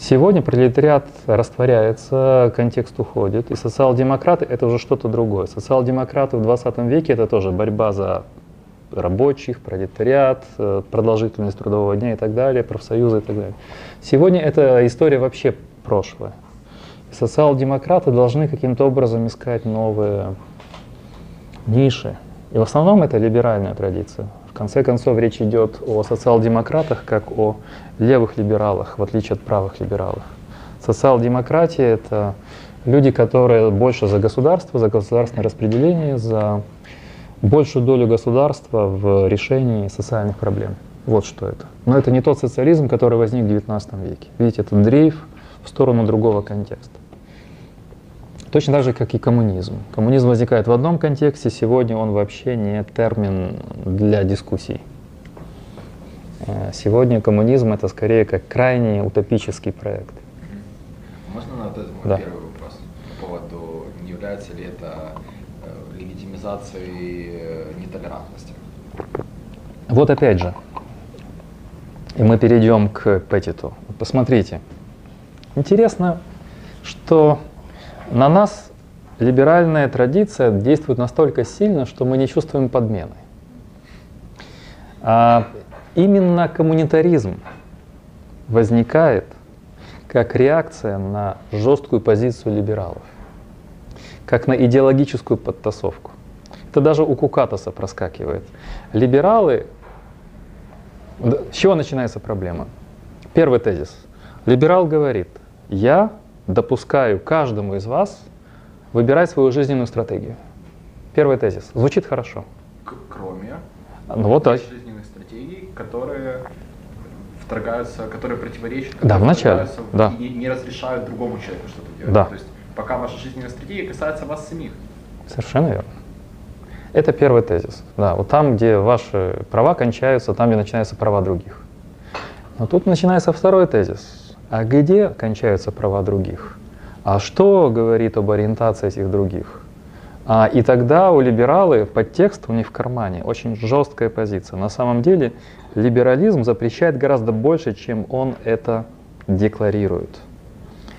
Сегодня пролетариат растворяется, контекст уходит, и социал-демократы — это уже что-то другое. Социал-демократы в 20 веке — это тоже борьба за рабочих, пролетариат, э, продолжительность трудового дня и так далее, профсоюзы и так далее. Сегодня эта история вообще прошлое. Социал-демократы должны каким-то образом искать новые ниши. И в основном это либеральная традиция. Конце концов, речь идет о социал-демократах как о левых либералах, в отличие от правых либералов. Социал-демократия — это люди, которые больше за государство, за государственное распределение, за большую долю государства в решении социальных проблем. Вот что это. Но это не тот социализм, который возник в XIX веке. Видите, это дрейф в сторону другого контекста. Точно так же, как и коммунизм. Коммунизм возникает в одном контексте, сегодня он вообще не термин для дискуссий. Э, сегодня коммунизм это скорее как крайне утопический проект. Можно на вот этот мой да. первый вопрос по поводу, не является ли это э, легитимизацией э, нетолерантности? Вот опять же, и мы перейдем к Петтиту. Посмотрите, интересно, что на нас либеральная традиция действует настолько сильно, что мы не чувствуем подмены. А именно коммунитаризм возникает как реакция на жесткую позицию либералов, как на идеологическую подтасовку. Это даже у Кукатоса проскакивает. Либералы... С чего начинается проблема? Первый тезис. Либерал говорит, я допускаю каждому из вас выбирать свою жизненную стратегию. Первый тезис. Звучит хорошо. Кроме ну, вот так. жизненных стратегий, которые вторгаются, которые противоречат, да, в начале, да. и не разрешают другому человеку что-то делать. Да. То есть пока ваша жизненная стратегия касается вас самих. Совершенно верно. Это первый тезис. Да, вот там, где ваши права кончаются, там, где начинаются права других. Но тут начинается второй тезис. А где кончаются права других? А что говорит об ориентации этих других? А, и тогда у либералы подтекст у них в кармане очень жесткая позиция. На самом деле либерализм запрещает гораздо больше, чем он это декларирует.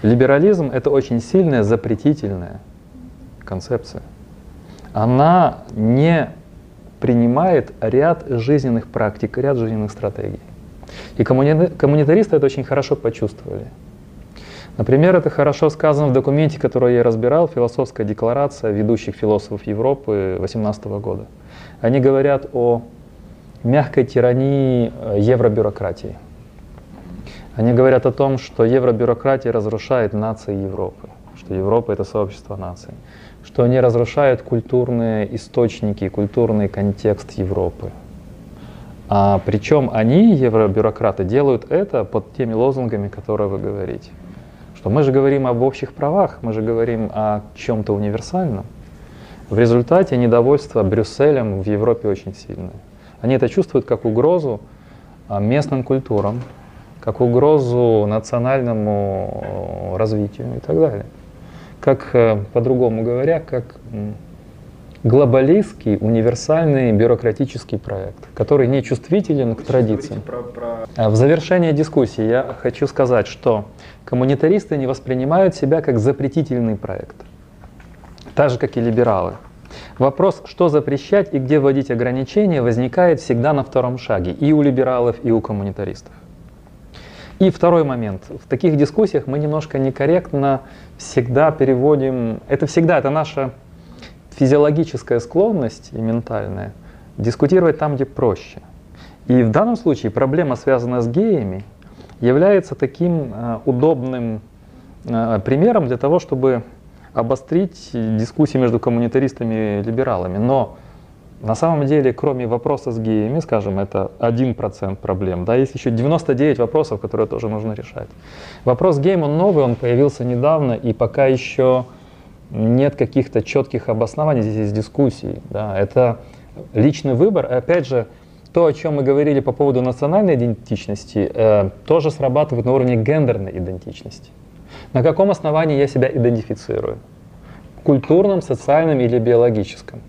Либерализм это очень сильная запретительная концепция. Она не принимает ряд жизненных практик, ряд жизненных стратегий. И коммунитаристы это очень хорошо почувствовали. Например, это хорошо сказано в документе, который я разбирал, философская декларация ведущих философов Европы 18 года. Они говорят о мягкой тирании э, евробюрократии. Они говорят о том, что евробюрократия разрушает нации Европы, что Европа это сообщество наций, что они разрушают культурные источники, культурный контекст Европы, а, причем они, евробюрократы, делают это под теми лозунгами, которые вы говорите. Что мы же говорим об общих правах, мы же говорим о чем-то универсальном. В результате недовольство Брюсселем в Европе очень сильное. Они это чувствуют как угрозу а, местным культурам, как угрозу национальному развитию и так далее. Как, э, по-другому говоря, как глобалистский, универсальный бюрократический проект, который не чувствителен к традициям. Про, про... А в завершение дискуссии я хочу сказать, что коммунитаристы не воспринимают себя как запретительный проект, так же, как и либералы. Вопрос, что запрещать и где вводить ограничения, возникает всегда на втором шаге и у либералов, и у коммунитаристов. И второй момент. В таких дискуссиях мы немножко некорректно всегда переводим, это всегда, это наша физиологическая склонность и ментальная дискутировать там, где проще. И в данном случае проблема, связанная с геями, является таким э, удобным э, примером для того, чтобы обострить дискуссии между коммунитаристами и либералами. Но на самом деле, кроме вопроса с геями, скажем, это 1% проблем, да, есть еще 99 вопросов, которые тоже нужно решать. Вопрос с геем, он новый, он появился недавно, и пока еще нет каких-то четких обоснований, здесь есть дискуссии. Да. Это личный выбор. И опять же, то, о чем мы говорили по поводу национальной идентичности, э, тоже срабатывает на уровне гендерной идентичности. На каком основании я себя идентифицирую? Культурном, социальном или биологическом?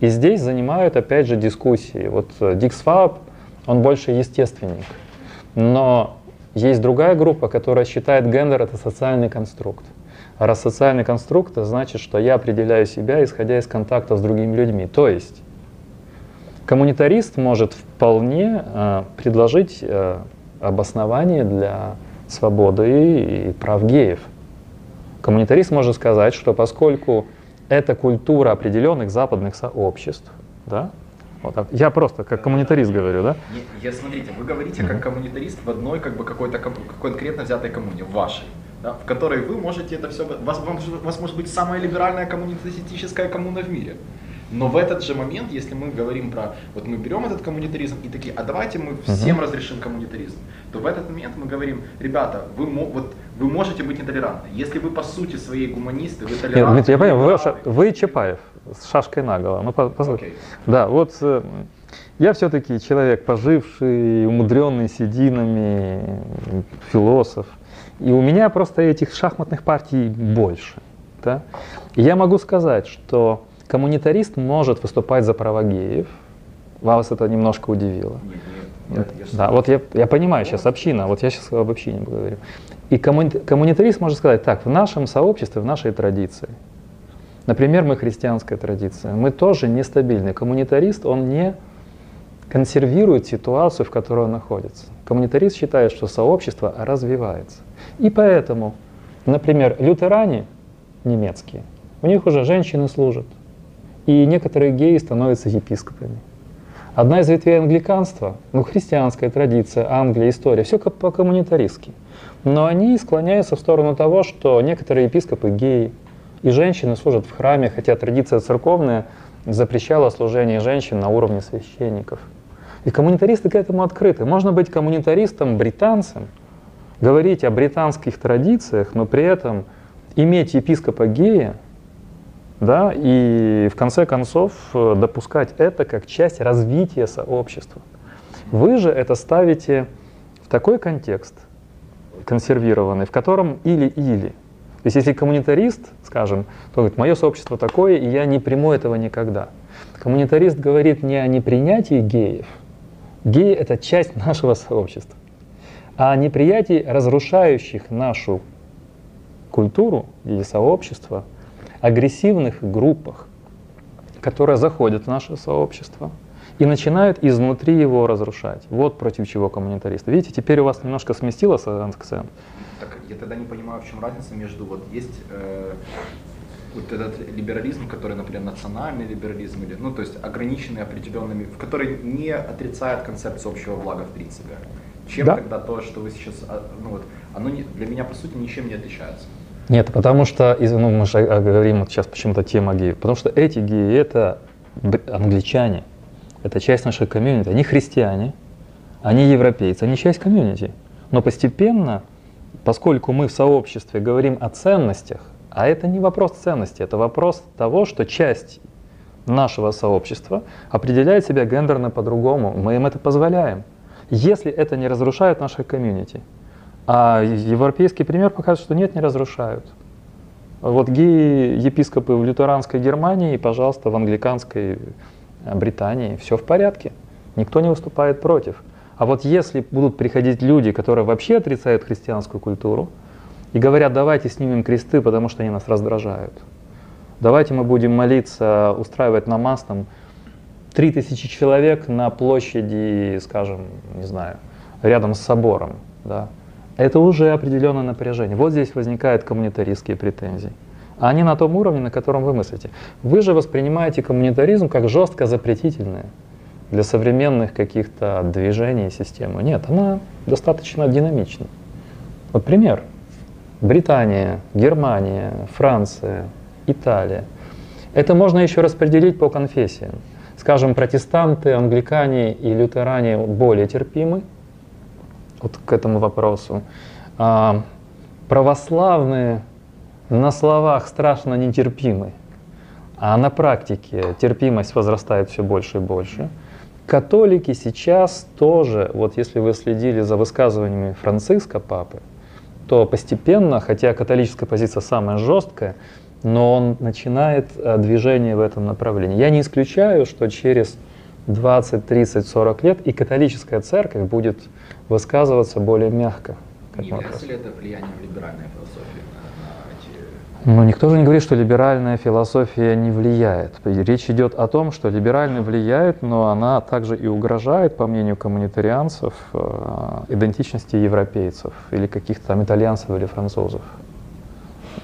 И здесь занимают, опять же, дискуссии. Вот э, Дикс Фаб, он больше естественник. Но Есть другая группа, которая считает гендер это социальный конструкт. Раз социальный конструкт, значит, что я определяю себя, исходя из контакта с другими людьми. То есть коммунитарист может вполне э, предложить э, обоснование для свободы и, и прав геев. Коммунитарист может сказать, что поскольку это культура определенных западных сообществ, да, вот так. Я просто как коммунитарист говорю, да? Я, смотрите, вы говорите как коммунитарист в одной как бы какой-то конкретно взятой коммуне, в вашей, да, в которой вы можете это все, вас, у вас может быть самая либеральная коммунистическая коммуна в мире. Но в этот же момент, если мы говорим про, вот мы берем этот коммунитаризм и такие, а давайте мы всем uh-huh. разрешим коммунитаризм, то в этот момент мы говорим, ребята, вы, вот, вы можете быть нетолерантны. Если вы по сути своей гуманисты, вы толерантны. Нет, я понимаю, вы, вы Чапаев с шашкой наголо. Ну, послушай. Okay. Да, вот э, я все-таки человек поживший, умудренный сединами, философ. И у меня просто этих шахматных партий больше. Да? И я могу сказать, что коммунитарист может выступать за права геев. Вас это немножко удивило. Нет, нет, я, да, вот я, я понимаю сейчас община, вот я сейчас об общине говорю. И коммунитарист может сказать, так, в нашем сообществе, в нашей традиции, например, мы христианская традиция, мы тоже нестабильны. Коммунитарист, он не консервирует ситуацию, в которой он находится. Коммунитарист считает, что сообщество развивается. И поэтому, например, лютеране немецкие, у них уже женщины служат, и некоторые геи становятся епископами. Одна из ветвей англиканства, ну, христианская традиция, Англия, история, все по-коммунитаристски. Но они склоняются в сторону того, что некоторые епископы геи, и женщины служат в храме, хотя традиция церковная запрещала служение женщин на уровне священников. И коммунитаристы к этому открыты. Можно быть коммунитаристом, британцем, говорить о британских традициях, но при этом иметь епископа гея да, и в конце концов э, допускать это как часть развития сообщества. Вы же это ставите в такой контекст консервированный, в котором или-или. То есть если коммунитарист, скажем, то говорит, мое сообщество такое, и я не приму этого никогда. Коммунитарист говорит не о непринятии геев. Геи — это часть нашего сообщества. А о неприятии разрушающих нашу культуру или сообщество — агрессивных группах, которые заходят в наше сообщество и начинают изнутри его разрушать. Вот против чего коммунитаристы. Видите, теперь у вас немножко сместилось акцент. Так я тогда не понимаю, в чем разница между вот есть э, вот этот либерализм, который, например, национальный либерализм или, ну, то есть ограниченный определенными, в который не отрицает концепцию общего блага в принципе. Чем да? тогда то, что вы сейчас, а, ну вот, оно не, для меня по сути ничем не отличается. Нет, потому что, ну, мы же говорим вот сейчас почему-то тема геев, потому что эти геи — это англичане, это часть нашей комьюнити, они христиане, они европейцы, они часть комьюнити. Но постепенно, поскольку мы в сообществе говорим о ценностях, а это не вопрос ценности, это вопрос того, что часть нашего сообщества определяет себя гендерно по-другому, мы им это позволяем. Если это не разрушает наше комьюнити, а европейский пример показывает, что нет, не разрушают. Вот геи-епископы в лютеранской Германии и, пожалуйста, в англиканской Британии. Все в порядке. Никто не выступает против. А вот если будут приходить люди, которые вообще отрицают христианскую культуру, и говорят, давайте снимем кресты, потому что они нас раздражают. Давайте мы будем молиться, устраивать намаз, там, 3000 человек на площади, скажем, не знаю, рядом с собором. Да? это уже определенное напряжение. Вот здесь возникают коммунитаристские претензии. А они на том уровне, на котором вы мыслите. Вы же воспринимаете коммунитаризм как жестко запретительное для современных каких-то движений системы. Нет, она достаточно динамична. Вот пример. Британия, Германия, Франция, Италия. Это можно еще распределить по конфессиям. Скажем, протестанты, англикане и лютеране более терпимы, вот к этому вопросу. А, православные на словах страшно нетерпимы, а на практике терпимость возрастает все больше и больше. Католики сейчас тоже, вот если вы следили за высказываниями Франциска Папы, то постепенно, хотя католическая позиция самая жесткая, но он начинает э, движение в этом направлении. Я не исключаю, что через 20, 30, 40 лет и католическая церковь будет высказываться более мягко. Не является ли это влиянием либеральной философии на, на эти... Ну, никто же не говорит, что либеральная философия не влияет. Речь идет о том, что либерально влияет, но она также и угрожает, по мнению коммунитарианцев, э, идентичности европейцев или каких-то там итальянцев или французов.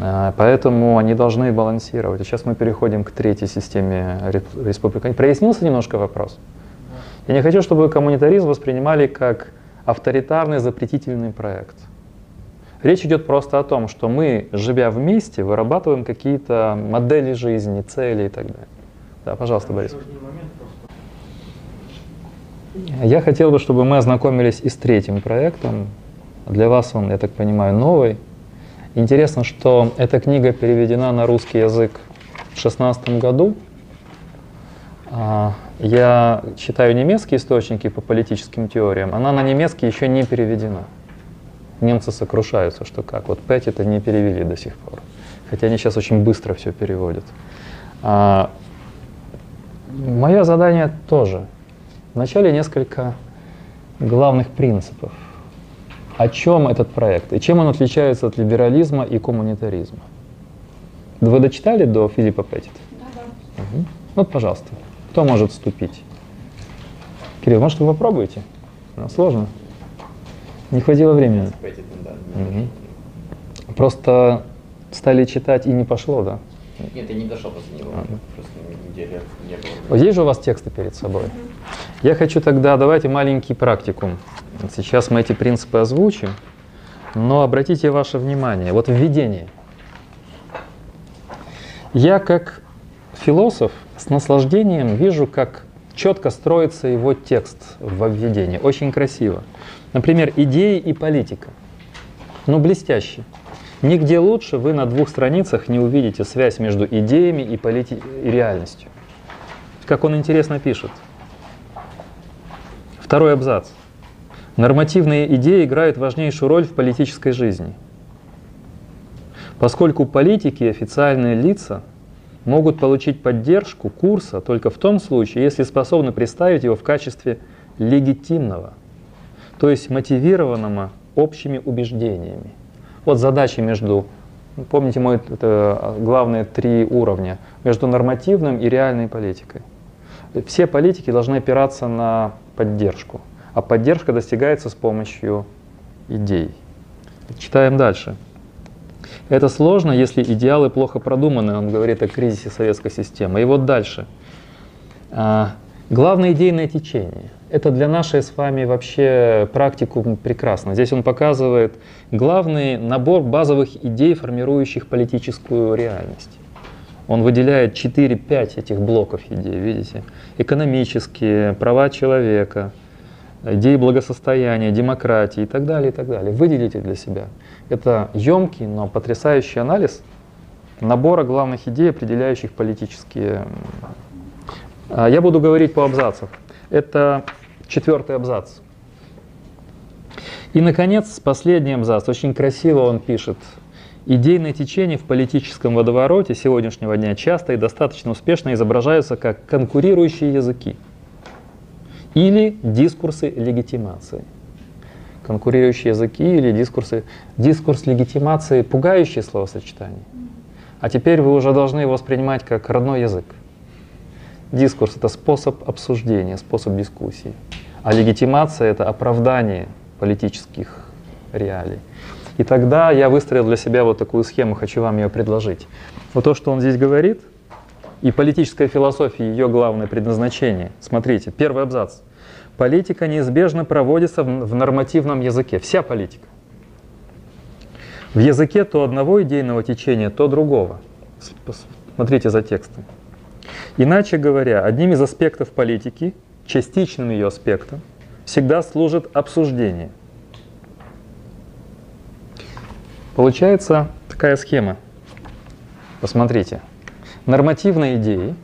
Э, поэтому они должны балансировать. И сейчас мы переходим к третьей системе республиканизма. Прояснился немножко вопрос? Я не хочу, чтобы коммунитаризм воспринимали как авторитарный запретительный проект. Речь идет просто о том, что мы, живя вместе, вырабатываем какие-то модели жизни, цели и так далее. Да, пожалуйста, Борис. Я хотел бы, чтобы мы ознакомились и с третьим проектом. Для вас он, я так понимаю, новый. Интересно, что эта книга переведена на русский язык в 2016 году. А, я читаю немецкие источники по политическим теориям. Она на немецкий еще не переведена. Немцы сокрушаются, что как. Вот Пэт это не перевели до сих пор. Хотя они сейчас очень быстро все переводят. А, мое задание тоже. Вначале несколько главных принципов о чем этот проект и чем он отличается от либерализма и коммунитаризма. Вы дочитали до Филиппа Петтита? Да, да. Угу. Вот, пожалуйста, кто может вступить? Кирилл, может, вы попробуете? Ну, сложно. Не хватило времени. Угу. Просто стали читать и не пошло, да? Нет, я не дошел после него. А. Просто недели не было. Вот есть же у вас тексты перед собой? Я хочу тогда, давайте маленький практикум. Сейчас мы эти принципы озвучим, но обратите ваше внимание, вот введение. Я как философ с наслаждением вижу, как четко строится его текст в введении. Очень красиво. Например, идеи и политика. Ну, блестящий. Нигде лучше вы на двух страницах не увидите связь между идеями и, полити... и реальностью. Как он интересно пишет. Второй абзац. Нормативные идеи играют важнейшую роль в политической жизни, поскольку политики и официальные лица могут получить поддержку курса только в том случае, если способны представить его в качестве легитимного, то есть мотивированного общими убеждениями. Вот задачи между, помните мой это главные три уровня, между нормативным и реальной политикой. Все политики должны опираться на поддержку – а поддержка достигается с помощью идей. Читаем дальше. Это сложно, если идеалы плохо продуманы, он говорит о кризисе советской системы. И вот дальше. А, главное идейное течение. Это для нашей с вами вообще практику прекрасно. Здесь он показывает главный набор базовых идей, формирующих политическую реальность. Он выделяет 4-5 этих блоков идей, видите? Экономические, права человека, идеи благосостояния, демократии и так далее, и так далее. Выделите для себя. Это емкий, но потрясающий анализ набора главных идей, определяющих политические... А, я буду говорить по абзацам. Это четвертый абзац. И, наконец, последний абзац. Очень красиво он пишет. Идейные течения в политическом водовороте сегодняшнего дня часто и достаточно успешно изображаются как конкурирующие языки или дискурсы легитимации. Конкурирующие языки или дискурсы. Дискурс легитимации – пугающее словосочетание. А теперь вы уже должны его воспринимать как родной язык. Дискурс – это способ обсуждения, способ дискуссии. А легитимация – это оправдание политических реалий. И тогда я выстроил для себя вот такую схему, хочу вам ее предложить. Вот то, что он здесь говорит – и политическая философия, ее главное предназначение. Смотрите, первый абзац. Политика неизбежно проводится в нормативном языке. Вся политика. В языке то одного идейного течения, то другого. Смотрите за текстом. Иначе говоря, одним из аспектов политики, частичным ее аспектом, всегда служит обсуждение. Получается такая схема. Посмотрите нормативной идеи.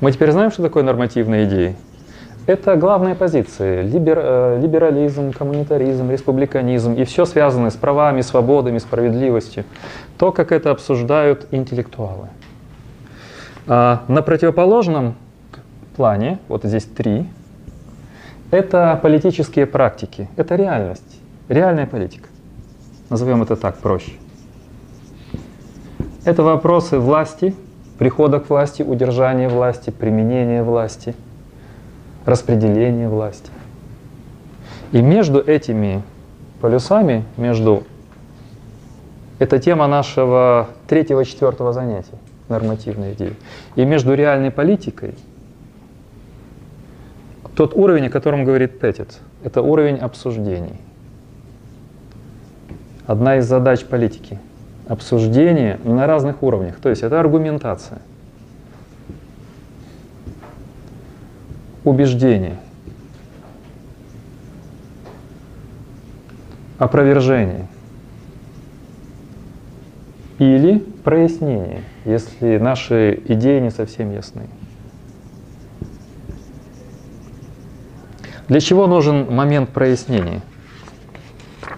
Мы теперь знаем, что такое нормативные идеи. Это главные позиции. Либер, э, либерализм, коммунитаризм, республиканизм и все связанное с правами, свободами, справедливостью. То, как это обсуждают интеллектуалы. А на противоположном плане, вот здесь три, Это политические практики, это реальность, реальная политика. Назовем это так проще. Это вопросы власти, прихода к власти, удержания власти, применения власти, распределения власти. И между этими полюсами, между... Это тема нашего третьего-четвертого занятия, нормативной идеи. И между реальной политикой, тот уровень, о котором говорит Петит, это уровень обсуждений. Одна из задач политики — обсуждение на разных уровнях. То есть это аргументация, убеждение, опровержение или прояснение, если наши идеи не совсем ясны. Для чего нужен момент прояснения?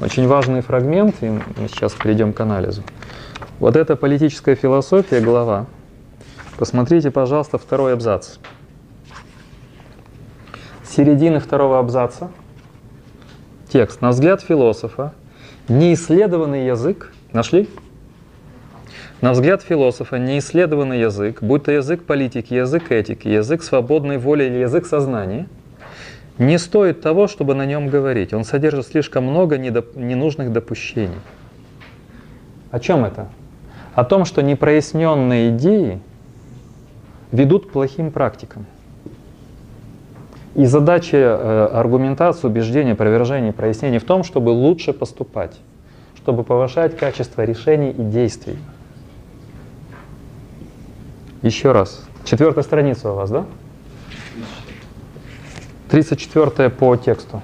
Очень важный фрагмент, и мы сейчас перейдем к анализу. Вот это политическая философия, глава. Посмотрите, пожалуйста, второй абзац. С середины второго абзаца текст. На взгляд философа, неисследованный язык, нашли? На взгляд философа, неисследованный язык, будь то язык политики, язык этики, язык свободной воли или язык сознания, не стоит того, чтобы на нем говорить. Он содержит слишком много недоп- ненужных допущений. О чем это? О том, что непроясненные идеи ведут к плохим практикам. И задача э, аргументации, убеждения, опровержения, прояснения в том, чтобы лучше поступать, чтобы повышать качество решений и действий. Еще раз. Четвертая страница у вас, да? 34 по тексту.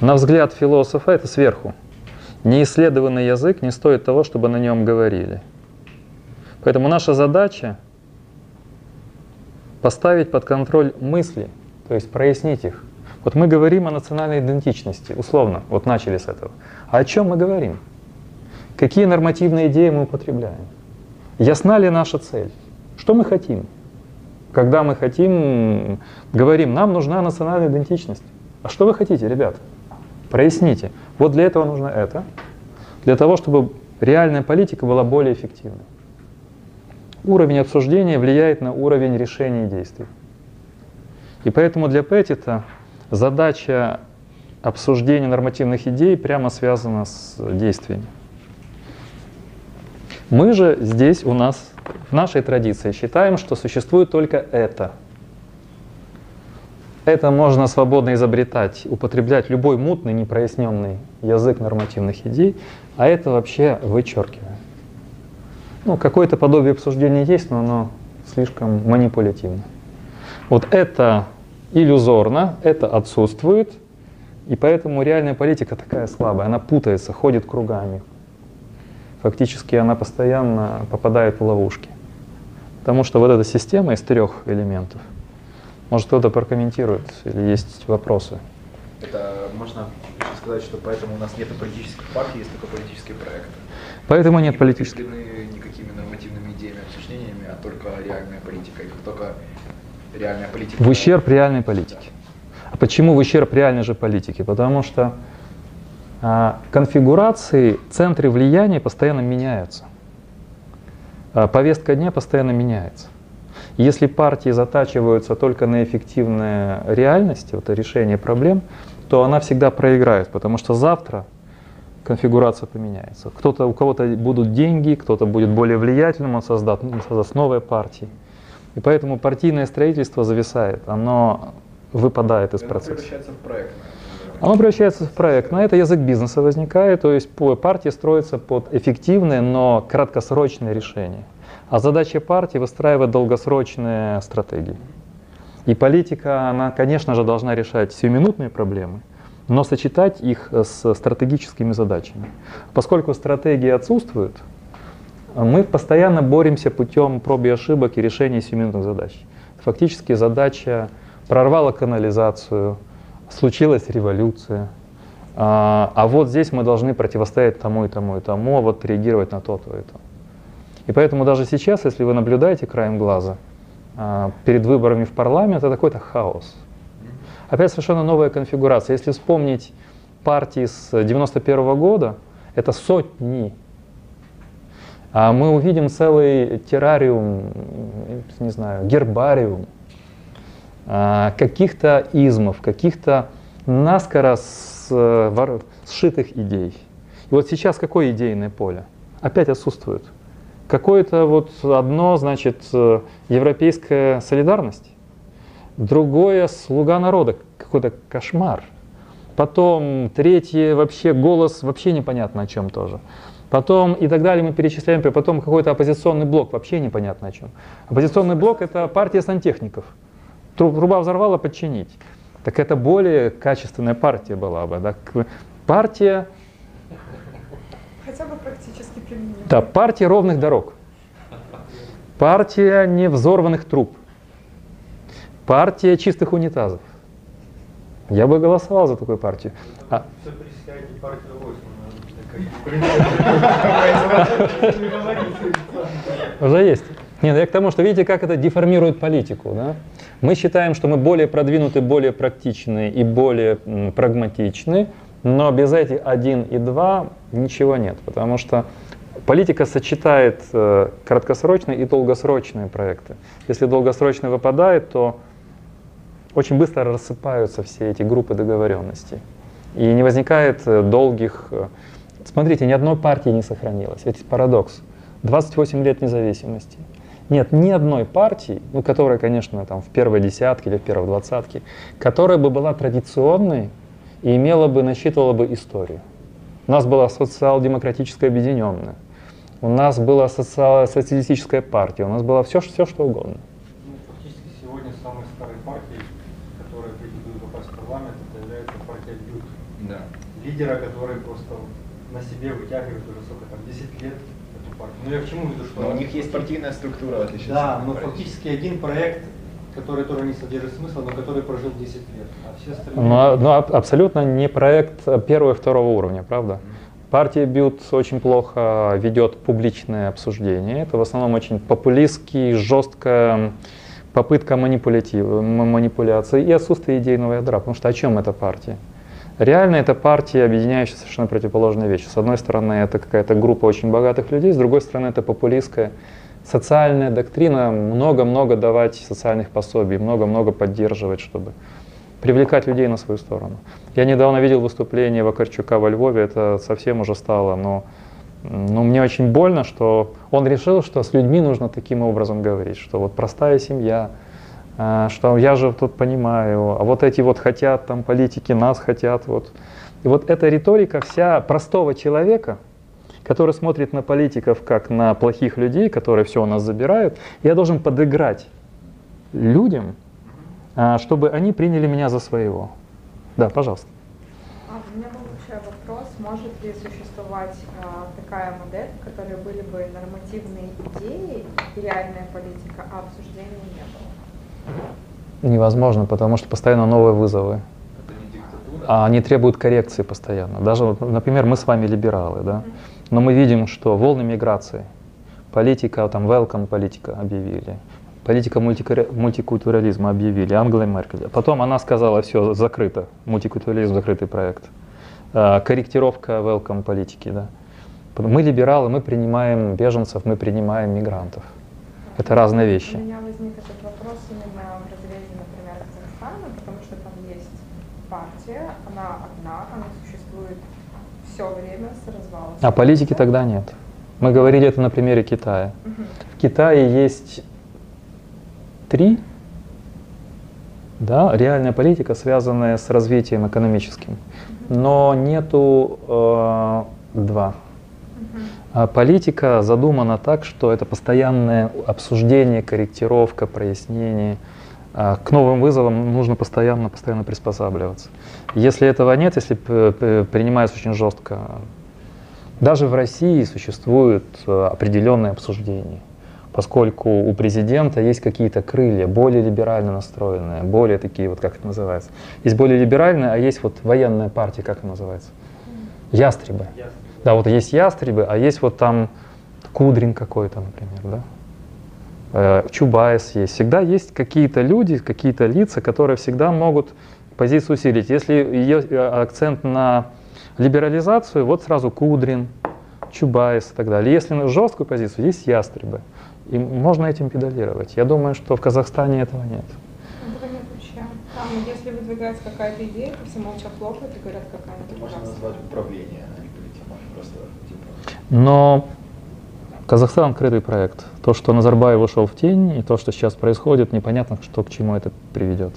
На взгляд философа, это сверху, неисследованный язык не стоит того, чтобы на нем говорили. Поэтому наша задача поставить под контроль мысли, то есть прояснить их. Вот мы говорим о национальной идентичности, условно, вот начали с этого. А о чем мы говорим? Какие нормативные идеи мы употребляем? Ясна ли наша цель? Что мы хотим? Когда мы хотим, говорим, нам нужна национальная идентичность. А что вы хотите, ребята? Проясните. Вот для этого нужно это. Для того, чтобы реальная политика была более эффективной. Уровень обсуждения влияет на уровень решений и действий. И поэтому для Петтита задача обсуждения нормативных идей прямо связана с действиями. Мы же здесь у нас, в нашей традиции, считаем, что существует только это. Это можно свободно изобретать, употреблять любой мутный, непроясненный язык нормативных идей, а это вообще вычеркиваем. Ну, какое-то подобие обсуждения есть, но оно слишком манипулятивно. Вот это иллюзорно, это отсутствует, и поэтому реальная политика такая слабая, она путается, ходит кругами. Фактически она постоянно попадает в ловушки. Потому что вот эта система из трех элементов. Может кто-то прокомментирует или есть вопросы? Это можно сказать, что поэтому у нас нет политических партий, есть только политические проекты. Поэтому нет не политических. подкреплены никакими нормативными идеями, обсуждениями, а только реальная политика. И как только реальная политика... В ущерб реальной политике. А почему в ущерб реальной же политике? Потому что а, конфигурации, центры влияния постоянно меняются. А, повестка дня постоянно меняется. Если партии затачиваются только на эффективной реальности, вот решение проблем, то она всегда проиграет, потому что завтра конфигурация поменяется. Кто-то, у кого-то будут деньги, кто-то будет более влиятельным, он создаст, он создаст новые партии. И поэтому партийное строительство зависает, оно выпадает из Это процесса. превращается в проект. Оно превращается в проект. На это язык бизнеса возникает, то есть партия строится под эффективное, но краткосрочное решение. А задача партии выстраивать долгосрочные стратегии. И политика, она, конечно же, должна решать сиюминутные проблемы, но сочетать их с стратегическими задачами. Поскольку стратегии отсутствуют, мы постоянно боремся путем проб и ошибок и решения сиюминутных задач. Фактически задача прорвала канализацию, случилась революция, а, а вот здесь мы должны противостоять тому и тому и тому, а вот реагировать на то, то и то. И поэтому даже сейчас, если вы наблюдаете краем глаза, а, перед выборами в парламент, это какой-то хаос. опять совершенно новая конфигурация. Если вспомнить партии с 91 года, это сотни. А мы увидим целый террариум, не знаю, гербариум, а, каких-то измов, каких-то наскоро э, сшитых идей. И вот сейчас какое идейное поле? Опять отсутствует. Какое-то вот одно, значит, э, европейская солидарность, другое слуга народа, какой-то кошмар. Потом третье вообще голос вообще непонятно о чем тоже. Потом и так далее мы перечисляем, потом какой-то оппозиционный блок, вообще непонятно о чем. Оппозиционный блок это партия сантехников. Труба взорвала, подчинить. Так это более качественная партия была бы. Да? Партия... Хотя бы практически применимая. Да, партия ровных дорог. Партия невзорванных труб. Партия чистых унитазов. Я бы голосовал за такую партию. А... Уже есть. Нет, ну я к тому, что видите, как это деформирует политику. Да? Мы считаем, что мы более продвинуты, более практичны и более прагматичны, но без этих один и два ничего нет, потому что политика сочетает э, краткосрочные и долгосрочные проекты. Если долгосрочный выпадает, то очень быстро рассыпаются все эти группы договоренностей. И не возникает э, долгих... Э, смотрите, ни одной партии не сохранилось. Это парадокс. 28 лет независимости. Нет ни одной партии, ну, которая, конечно, там в первой десятке или в первой двадцатке, которая бы была традиционной и имела бы, насчитывала бы историю. У нас была социал-демократическая объединенная, у нас была социал социалистическая партия, у нас было все, все что угодно. Ну, фактически сегодня самой старой партией, которая претендует попасть в парламент, это является партия Бют. Да. Лидера, который просто на себе вытягивает уже сколько там, 10 лет партию. Ну я к чему веду, что... Но у них есть партийная структура, в отличие Да, но фактически один проект, который тоже не содержит смысла, но который прожил 10 лет. А все остальные... Но, но абсолютно не проект первого и второго уровня, правда? Партия Бют очень плохо ведет публичное обсуждение. Это в основном очень популистский, жесткая попытка манипуляции и отсутствие идейного ядра. Потому что о чем эта партия? Реально это партия, объединяющая совершенно противоположные вещи. С одной стороны, это какая-то группа очень богатых людей, с другой стороны, это популистская социальная доктрина, много-много давать социальных пособий, много-много поддерживать, чтобы привлекать людей на свою сторону. Я недавно видел выступление Вакарчука во Львове, это совсем уже стало, но, но мне очень больно, что он решил, что с людьми нужно таким образом говорить, что вот простая семья, а, что я же тут понимаю, а вот эти вот хотят, там политики нас хотят, вот. И вот эта риторика вся простого человека, который смотрит на политиков как на плохих людей, которые все у нас забирают, я должен подыграть людям, чтобы они приняли меня за своего. Да, пожалуйста. А, у меня был вообще вопрос, может ли существовать а, такая модель, в которой были бы нормативные идеи и реальная политика, а обсуждения не было? Невозможно, потому что постоянно новые вызовы. А они требуют коррекции постоянно. Даже, например, мы с вами либералы, да? Но мы видим, что волны миграции, политика, там, welcome политика объявили, политика мультикультурализма объявили, Ангела Меркель. Потом она сказала, все, закрыто, мультикультурализм, закрытый проект. А, корректировка welcome политики, да. Мы либералы, мы принимаем беженцев, мы принимаем мигрантов. Это разные вещи. У меня возник этот вопрос именно в разрезе, например, Казахстана, потому что там есть партия, она одна, она существует все время с развала. А политики тогда нет. Мы говорили это на примере Китая. Угу. В Китае есть три, да, реальная политика, связанная с развитием экономическим, но нету э, два. А политика задумана так, что это постоянное обсуждение, корректировка, прояснение. А к новым вызовам нужно постоянно, постоянно приспосабливаться. Если этого нет, если принимается очень жестко, даже в России существует э, определенное обсуждение, поскольку у президента есть какие-то крылья, более либерально настроенные, более такие, вот как это называется. Есть более либеральные, а есть вот военная партия, как это называется? Ястребы. Ястребы. Да, вот есть ястребы, а есть вот там Кудрин какой-то, например, да. Э, Чубайс есть. Всегда есть какие-то люди, какие-то лица, которые всегда могут позицию усилить. Если ее э, акцент на либерализацию, вот сразу Кудрин, Чубайс и так далее. Если на жесткую позицию, есть ястребы. И можно этим педалировать. Я думаю, что в Казахстане этого нет. Вообще. Там, если выдвигается какая-то идея, все молча хлопают и говорят, какая Это то можно назвать управление, а не политика. Просто типа. Но Казахстан открытый проект. То, что Назарбаев ушел в тень, и то, что сейчас происходит, непонятно, что к чему это приведет.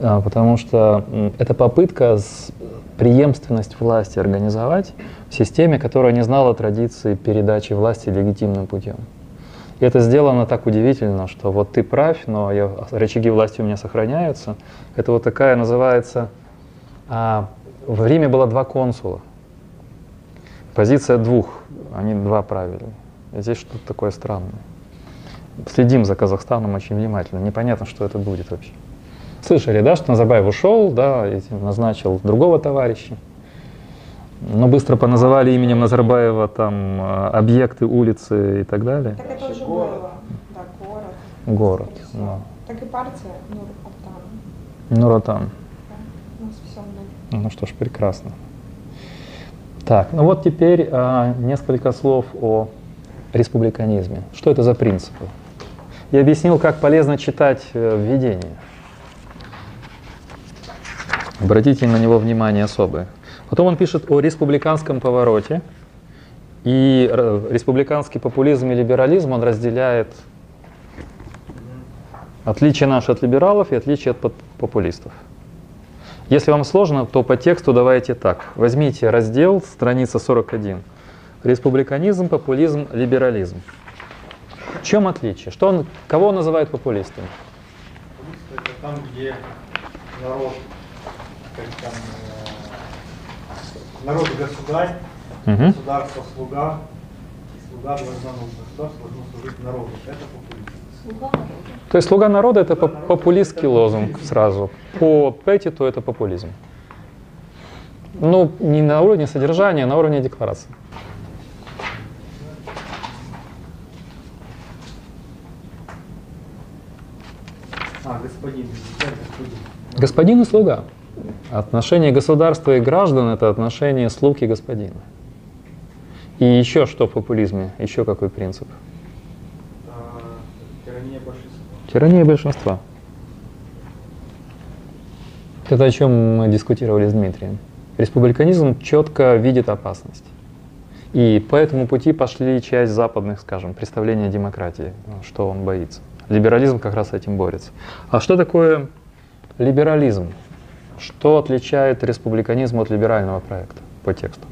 А, Потому что это попытка с- преемственность власти организовать в системе, которая не знала традиции передачи власти легитимным путем. И это сделано так удивительно, что вот ты правь, но я, рычаги власти у меня сохраняются. Это вот такая называется... а, в Риме было два консула. Позиция двух, они два правили. И здесь что-то такое странное. Следим за Казахстаном очень внимательно. Непонятно, что это будет вообще. Слышали, да, что Назарбаев ушел, да, и назначил другого товарища. Но быстро поназывали именем Назарбаева там э, объекты, улицы и так далее. Так это уже Город. было. Да, город. Город, да. Так и партия, ну. Да. Все ноль. Ну что ж, прекрасно. Так, ну вот теперь а, несколько слов о республиканизме. Что это за принципы? Я объяснил, как полезно читать э, введение. Обратите на него внимание особое. Потом он пишет о республиканском повороте. И э, республиканский популизм и либерализм он разделяет отличие наше от либералов и отличие от поп- популистов. Если вам сложно, то по тексту давайте так. Возьмите раздел, страница 41. Республиканизм, популизм, либерализм. В чем отличие? Что он, кого он называет популистами? Популисты это там, где народ, как там, народ государь, Мгм. государство слуга, и слуга должна, государство должно служить народу. Это популизм. То есть слуга народа это поп- популистский лозунг сразу. По Петти, то это популизм. Ну, не на уровне содержания, а на уровне декларации. А, господин, господин. Господин и слуга. Отношение государства и граждан – это отношение слуг и господина. И еще что в популизме? Еще какой принцип? А, Тирания большинства. Тирания большинства. Это о чем мы дискутировали с Дмитрием. Республиканизм четко видит опасность. И по этому пути пошли часть западных, скажем, представлений о демократии, что он боится. Либерализм как раз с этим борется. А что такое либерализм? Что отличает республиканизм от либерального проекта по тексту?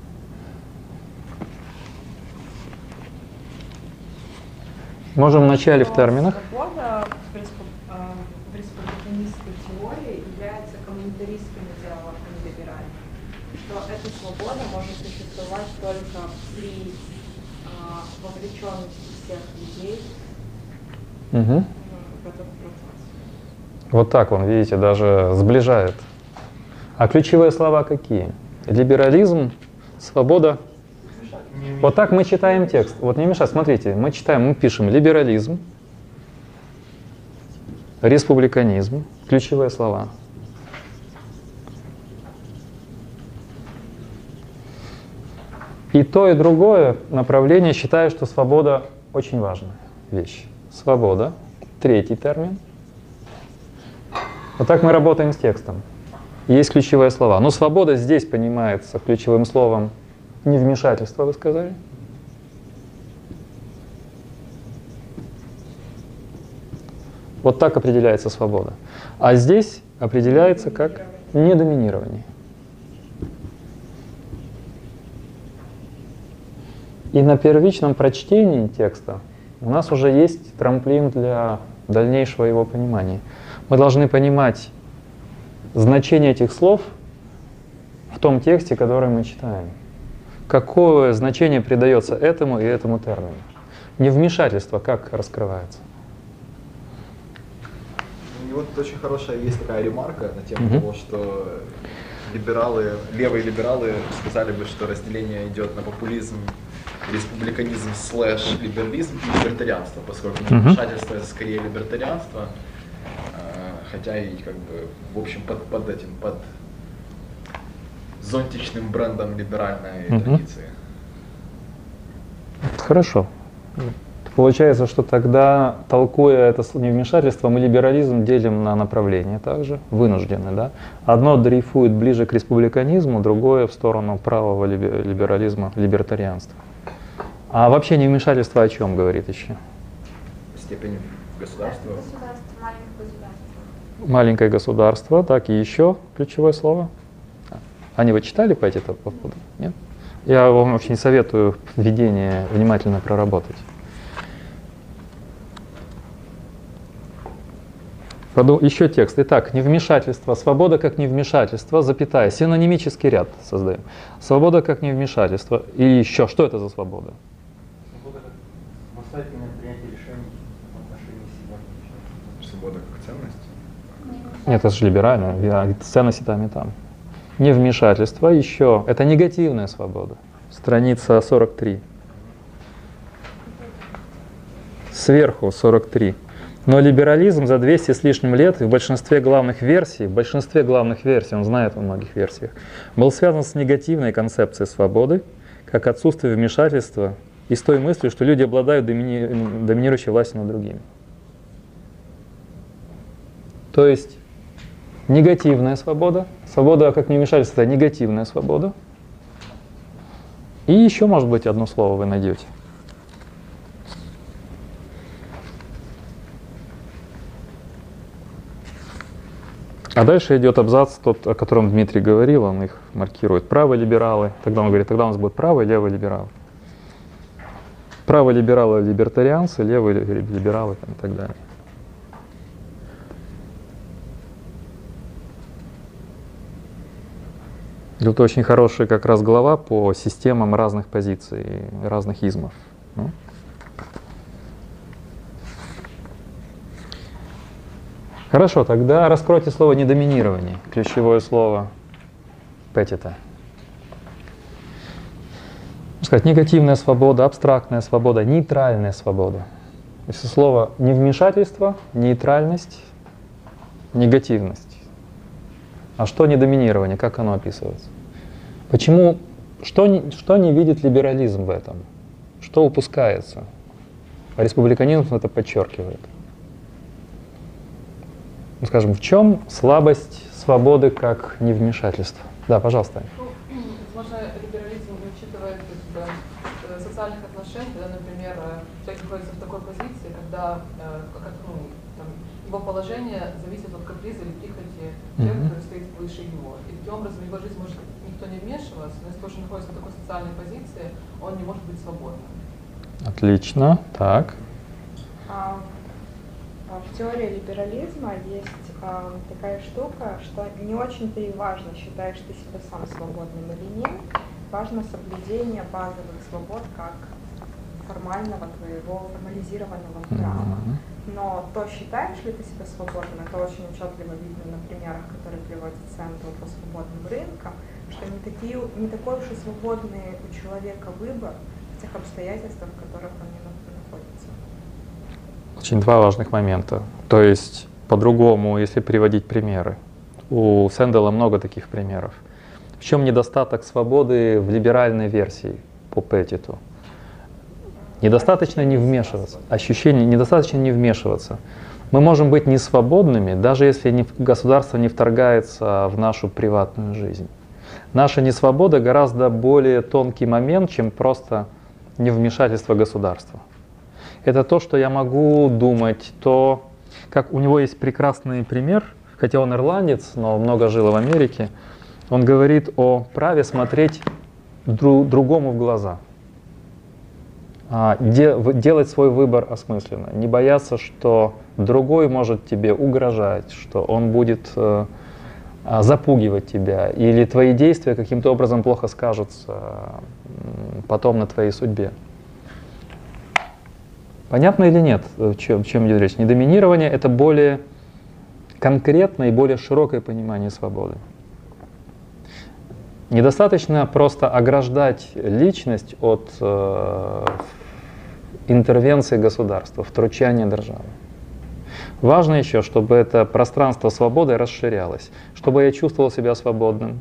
Можем вначале в терминах. Свобода в, а, в республиканистской теории является коммунитаристским идеалом, либеральным. Что эта свобода может существовать только при а, вовлеченности всех людей ну, в этот процесс. Вот так он, видите, даже сближает. А ключевые слова какие? Либерализм, свобода. Вот так мы читаем текст. Вот не мешай, смотрите, мы читаем, мы пишем либерализм, республиканизм, ключевые слова. И то, и другое направление считаю, что свобода очень важная вещь. Свобода. Третий термин. Вот так мы работаем с текстом. Есть ключевые слова. Но свобода здесь понимается ключевым словом невмешательство, вы сказали? Вот так определяется свобода. А здесь определяется как недоминирование. И на первичном прочтении текста у нас уже есть трамплин для дальнейшего его понимания. Мы должны понимать значение этих слов в том тексте, который мы читаем. Какое значение придается этому и этому термину. Невмешательство как раскрывается. У него тут очень хорошая есть такая ремарка на тему Мгм. того, что либералы, левые либералы сказали бы, что разделение идет на популизм, республиканизм слэш либерализм и либертарианство, поскольку Мгм. вмешательство это скорее либертарианство. Хотя и как бы, в общем, под, под этим, под зонтичным брендом либеральной Мгм. традиции. Хорошо. Получается, что тогда, толкуя это невмешательство, мы либерализм делим на направления также, вынуждены, да? Одно дрейфует ближе к республиканизму, другое в сторону правого либе- либерализма, либертарианства. А вообще невмешательство о чем говорит еще? Степень государства. Государство, маленькое государство. Так, и еще ключевое слово. Они вы читали по этому поводу? Нет? Я вам очень советую введение внимательно проработать. Поду- Еще текст. Итак, невмешательство. Свобода как невмешательство, запятая. Синонимический ряд создаем. Свобода как невмешательство. И еще, что это за свобода? Свобода как принятие решений в отношении себя. Свобода как ценность. Нет, это же либерально. Я- Ценности там и там. Невмешательство еще. Это негативная свобода. Страница 43. Сверху 43. Но либерализм за 200 с лишним лет в большинстве главных версий, в большинстве главных версий, он знает во многих версиях, был связан с негативной концепцией свободы, как отсутствие вмешательства и с той мыслью, что люди обладают домини- доминирующей властью над другими. То есть негативная свобода. Свобода как невмешательство – это негативная свобода. И еще, может быть, одно слово вы найдете. А дальше идет абзац, тот, о котором Дмитрий говорил, он их маркирует. Правые либералы, тогда он говорит, тогда у нас будет правые и левые либералы. Правые либералы – либертарианцы, левые ли- либералы там, и так далее. Тут очень хорошая как раз глава по системам разных позиций, разных измов. Ну. Хорошо, тогда раскройте слово недоминирование, ключевое слово Петтита. Можно сказать, негативная свобода, абстрактная свобода, нейтральная свобода. Если слово невмешательство, нейтральность, негативность. А что недоминирование, как оно описывается? Почему, что не, что не видит либерализм в этом? Что упускается? А республиканизм это подчеркивает. Ну, скажем, в чем слабость свободы как невмешательство? Да, пожалуйста. Ну, возможно, либерализм учитывает есть, э, социальных отношений, когда, например, э, человек находится в такой позиции, когда э, как, ну, там, его положение зависит от каприза или прихоти человека, Мгм. который стоит выше его. И таким образом его жизнь может никто не вмешиваться, но если он находится в такой социальной позиции, он не может быть свободным. Отлично. Так. А, а В теории либерализма есть а, такая штука, что не очень-то и важно, считаешь ты себя сам свободным или нет. Важно соблюдение базовых свобод как формального твоего формализированного права. Но то, считаешь ли ты себя свободным, это очень отчетливо видно на примерах, которые приводят Центру по свободным рынкам, что не, такие, не такой уж и свободный у человека выбор в тех обстоятельствах, в которых он находится. Очень два важных момента. То есть, по-другому, если приводить примеры. У Сэндела много таких примеров. В чем недостаток свободы в либеральной версии по Петтиту? Недостаточно не вмешиваться. Ощущение, недостаточно не вмешиваться. Мы можем быть несвободными, даже если не- государство не вторгается в нашу приватную жизнь. Наша несвобода гораздо более тонкий момент, чем просто невмешательство государства. Это то, что я могу думать, то, как у него есть прекрасный пример, хотя он ирландец, но много жил в Америке, он говорит о праве смотреть дру- другому в глаза. А, де- делать свой выбор осмысленно, не бояться, что другой может тебе угрожать, что он будет э, запугивать тебя, или твои действия каким-то образом плохо скажутся потом на твоей судьбе. Понятно или нет, э, о чем, чем идет речь? Недоминирование – это более конкретное и более широкое понимание свободы. Недостаточно просто ограждать личность от э, интервенции государства, втручания державы. Важно еще, чтобы это пространство свободы расширялось, чтобы я чувствовал себя свободным,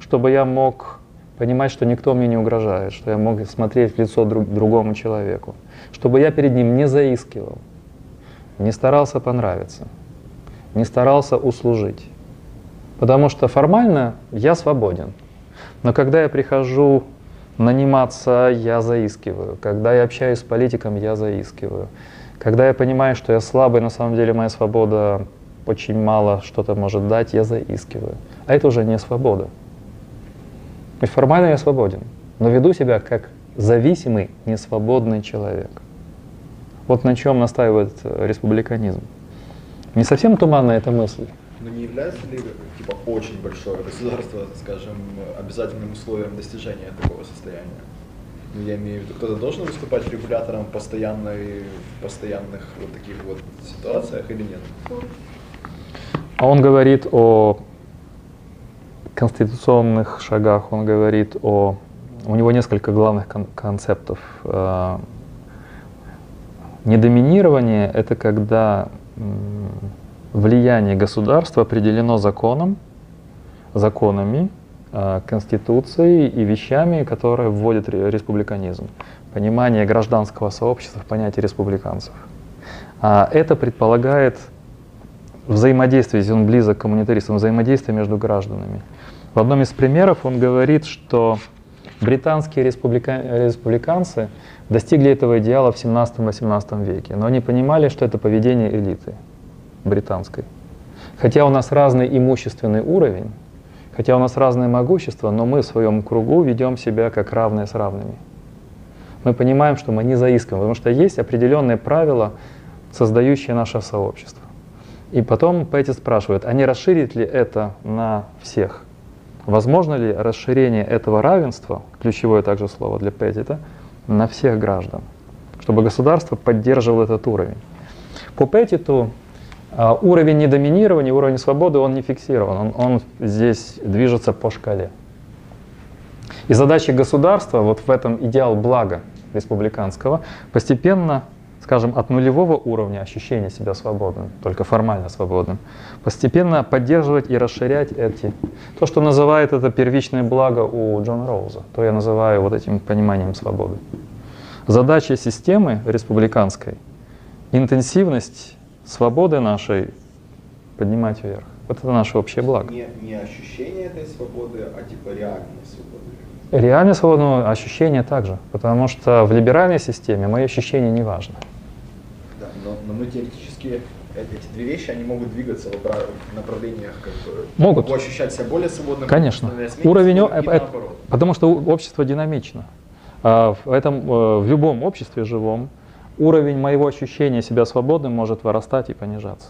чтобы я мог понимать, что никто мне не угрожает, что я мог смотреть в лицо друг, другому человеку, чтобы я перед ним не заискивал, не старался понравиться, не старался услужить. Потому что формально я свободен. Но когда я прихожу наниматься, я заискиваю. Когда я общаюсь с политиком, я заискиваю. Когда я понимаю, что я слабый, на самом деле моя свобода очень мало что-то может дать, я заискиваю. А это уже не свобода. Есть формально я свободен, но веду себя как зависимый, несвободный человек. Вот на чем настаивает республиканизм. Не совсем туманная эта мысль. Но не является ли типа очень большое государство, скажем, обязательным условием достижения такого состояния? Ну, я имею в виду, кто-то должен выступать регулятором постоянной, в постоянных вот таких вот ситуациях или нет? А он говорит о конституционных шагах, он говорит о... У него несколько главных кон- концептов. Э, недоминирование — это когда влияние государства определено законом, законами, конституцией и вещами, которые вводят республиканизм. Понимание гражданского сообщества в понятии республиканцев. А это предполагает взаимодействие, если он близок к коммунитаристам, взаимодействие между гражданами. В одном из примеров он говорит, что британские республика... республиканцы достигли этого идеала в 17-18 веке, но они понимали, что это поведение элиты британской. Хотя у нас разный имущественный уровень, хотя у нас разное могущество, но мы в своем кругу ведем себя как равные с равными. Мы понимаем, что мы не заискиваем, потому что есть определенные правила, создающие наше сообщество. И потом Пэти спрашивает, а не расширит ли это на всех? Возможно ли расширение этого равенства, ключевое также слово для Петтита, на всех граждан, чтобы государство поддерживало этот уровень? По Петтиту уровень недоминирования, уровень свободы, он не фиксирован, он, он здесь движется по шкале. И задача государства, вот в этом идеал блага республиканского, постепенно скажем, от нулевого уровня ощущения себя свободным, только формально свободным, постепенно поддерживать и расширять эти. То, что называет это первичное благо у Джона Роуза, то я называю вот этим пониманием свободы. Задача системы республиканской — интенсивность свободы нашей поднимать вверх. Вот это наше общее благо. Не, не ощущение этой свободы, а типа реальной свободы. Реальное свободное ощущение также, потому что в либеральной системе мои ощущения не важны но, но мы теоретически эти две вещи, они могут двигаться в направлениях, как бы, могут могу ощущать себя более свободным, конечно. Уровень, это, потому что общество динамично. А в, этом, э, в любом обществе живом уровень моего ощущения себя свободным может вырастать и понижаться.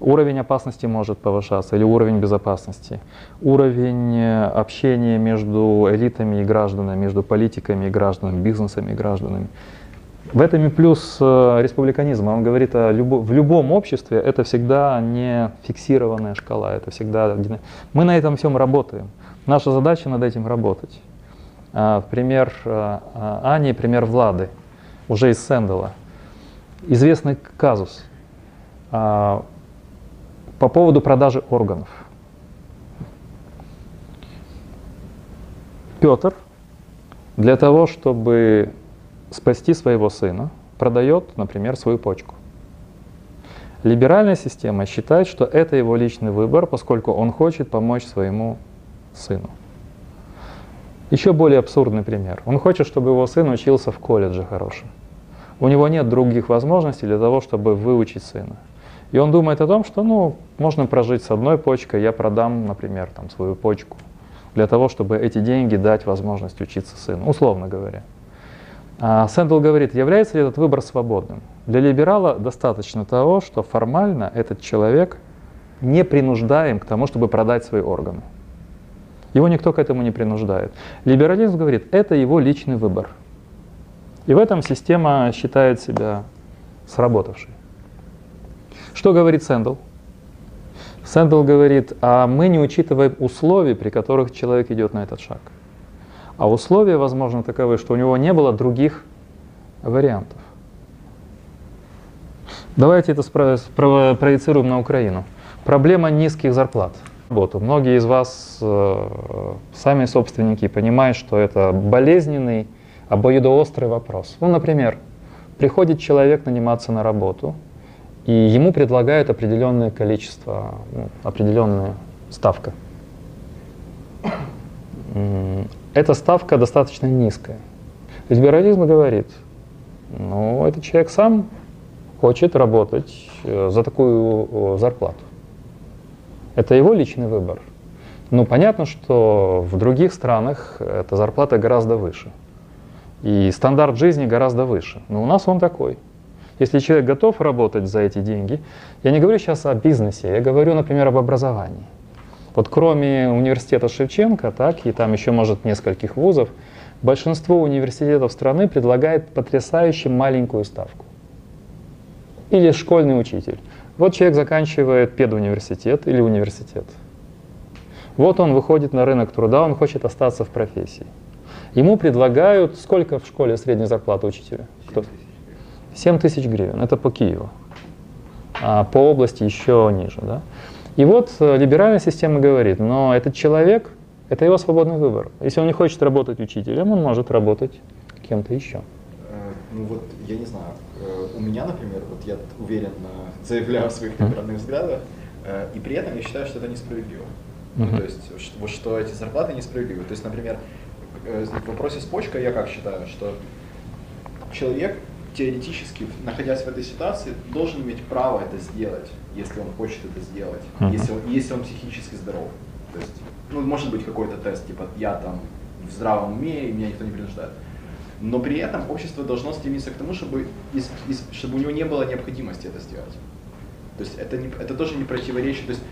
Уровень опасности может повышаться или уровень безопасности. Уровень э, общения между элитами и гражданами, между политиками и гражданами, бизнесами и гражданами. В этом и плюс э, республиканизма. Он говорит, о любо, в любом обществе это всегда не фиксированная шкала, это всегда... Мы на этом всем работаем. Наша задача над этим работать. А, пример э, Ани, пример Влады, уже из Сэндала. Известный казус а, по поводу продажи органов. Петр для того, чтобы спасти своего сына, продает, например, свою почку. Либеральная система считает, что это его личный выбор, поскольку он хочет помочь своему сыну. Еще более абсурдный пример. Он хочет, чтобы его сын учился в колледже хорошем. У него нет других возможностей для того, чтобы выучить сына. И он думает о том, что ну, можно прожить с одной почкой, я продам, например, там, свою почку, для того, чтобы эти деньги дать возможность учиться сыну, условно говоря. А Сэндл говорит, является ли этот выбор свободным? Для либерала достаточно того, что формально этот человек не принуждаем к тому, чтобы продать свои органы. Его никто к этому не принуждает. Либерализм говорит, это его личный выбор. И в этом система считает себя сработавшей. Что говорит Сэндл? Сэндл говорит, а мы не учитываем условий, при которых человек идет на этот шаг. А условия, возможно, таковы, что у него не было других вариантов. Давайте это проецируем на Украину. Проблема низких зарплат. Работу. Многие из вас, э, сами собственники, понимают, что это болезненный, обоюдоострый вопрос. Ну, например, приходит человек наниматься на работу, и ему предлагают определенное количество, ну, определенная ставка. Эта ставка достаточно низкая. Либерализм говорит, ну, этот человек сам хочет работать э, за такую э, зарплату. Это его личный выбор. Ну, понятно, что в других странах эта зарплата гораздо выше. И стандарт жизни гораздо выше. Но у нас он такой. Если человек готов работать за эти деньги, я не говорю сейчас о бизнесе, я говорю, например, об образовании. Вот кроме университета Шевченко, так, и там еще, может, нескольких вузов, большинство университетов страны предлагает потрясающе маленькую ставку. Или школьный учитель. Вот человек заканчивает педуниверситет или университет. Вот он выходит на рынок труда, он хочет остаться в профессии. Ему предлагают, сколько в школе средняя зарплата учителя? Кто? 7 тысяч гривен, это по Киеву. А по области еще ниже. Да? И вот э, либеральная система говорит, но этот человек, это его свободный выбор. Если он не хочет работать учителем, он может работать кем-то еще. Э, Ну вот, я не знаю, э, у меня, например, вот я уверенно заявляю о своих либеральных взглядах, и при этом я считаю, что это несправедливо. Ну, Мгм. то есть, вот что эти зарплаты несправедливы. То есть, например, в вопросе с почкой я как считаю, что человек теоретически, находясь в этой ситуации, должен иметь право это сделать, если он хочет это сделать, Мгм. если, он, если он психически здоров. То есть, ну, может быть какой-то тест, типа, я там в здравом уме, и меня никто не принуждает. Но при этом общество должно стремиться к тому, чтобы, из- из- чтобы у него не было необходимости это сделать. То есть это, не, это тоже не противоречит. То есть,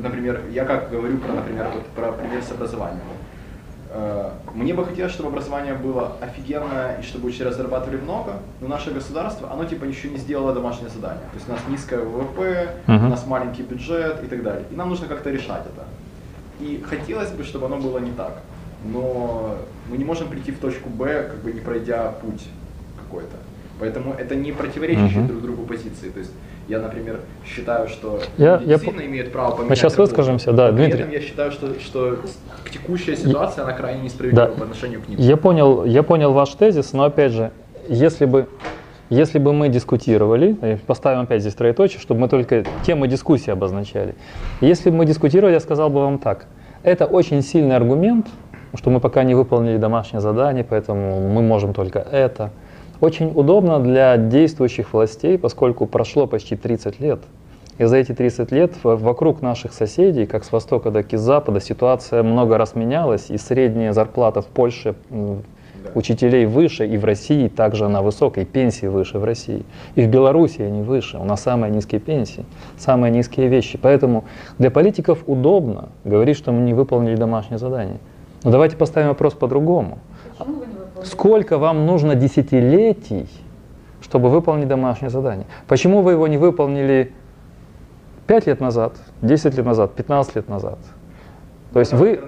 например, я как говорю про, например, вот, про пример с образованием. Э, Мне бы хотелось, чтобы образование было офигенное и чтобы учителя зарабатывали много, но наше государство, оно типа еще не сделало домашнее задание. То есть у нас низкое ВВП, Мгм. у нас маленький бюджет и так далее. И нам нужно как-то решать это. И хотелось бы, чтобы оно было не так. Но мы не можем прийти в точку Б, как бы не пройдя путь какой-то. Поэтому это не противоречащие Мгм. друг другу позиции. То есть я, например, считаю, что Я- люди я имеют право поменять Мы сейчас работу. выскажемся, да, при Дмитрий. этом я считаю, что, что текущая ситуация, она крайне несправедлива Да. по отношению к ним. Я понял, я понял ваш тезис, но опять же, если бы, если бы мы дискутировали, э, поставим опять здесь троеточие, чтобы мы только темы дискуссии обозначали. Если бы мы дискутировали, я сказал бы вам так. Это очень сильный аргумент, что мы пока не выполнили домашнее задание, поэтому мы можем только это. Очень удобно для действующих властей, поскольку прошло почти 30 лет. И за эти 30 лет вокруг наших соседей, как с востока, так и с запада, ситуация много раз менялась, и средняя зарплата в Польше учителей выше, и в России также она высокая, и пенсии выше в России. И в Беларуси они выше, у нас самые низкие пенсии, самые низкие вещи. Поэтому для политиков удобно говорить, что мы не выполнили домашнее задание. Но давайте поставим вопрос по-другому. Почему вы не? Сколько вам нужно десятилетий, чтобы выполнить домашнее задание? Почему вы его не выполнили 5 лет назад, 10 лет назад, 15 лет назад? То есть Это вы...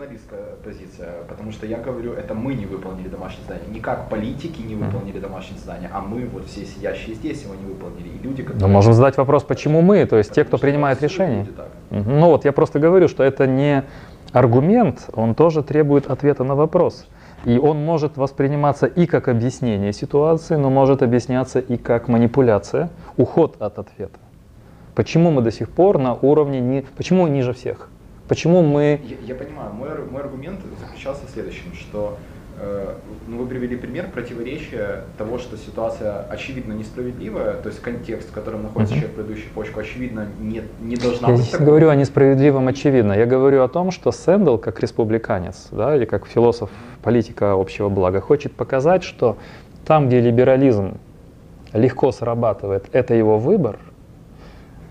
позиция, потому что я говорю, это мы не выполнили домашнее задание. Не как политики не выполнили домашнее задание, а мы, вот все сидящие здесь, его не выполнили. И люди, которые... Ну, можем задать вопрос, почему мы, то есть те, кто Потому принимает решения. Ну вот, я просто говорю, что это не аргумент, он тоже требует ответа на вопрос. И он может восприниматься и как объяснение ситуации, но может объясняться и как манипуляция, уход от ответа. Почему мы до сих пор на уровне, не, почему ниже всех? Почему мы... Я, я понимаю, мой, мой аргумент заключался в следующем, что ну, вы привели пример противоречия того, что ситуация очевидно несправедливая, то есть контекст, в котором находится человек, продающий почку, очевидно не, не должна Я быть здесь такой. говорю о несправедливом очевидно. Я говорю о том, что Сэндл, как республиканец, да, или как философ политика общего блага, хочет показать, что там, где либерализм легко срабатывает, это его выбор,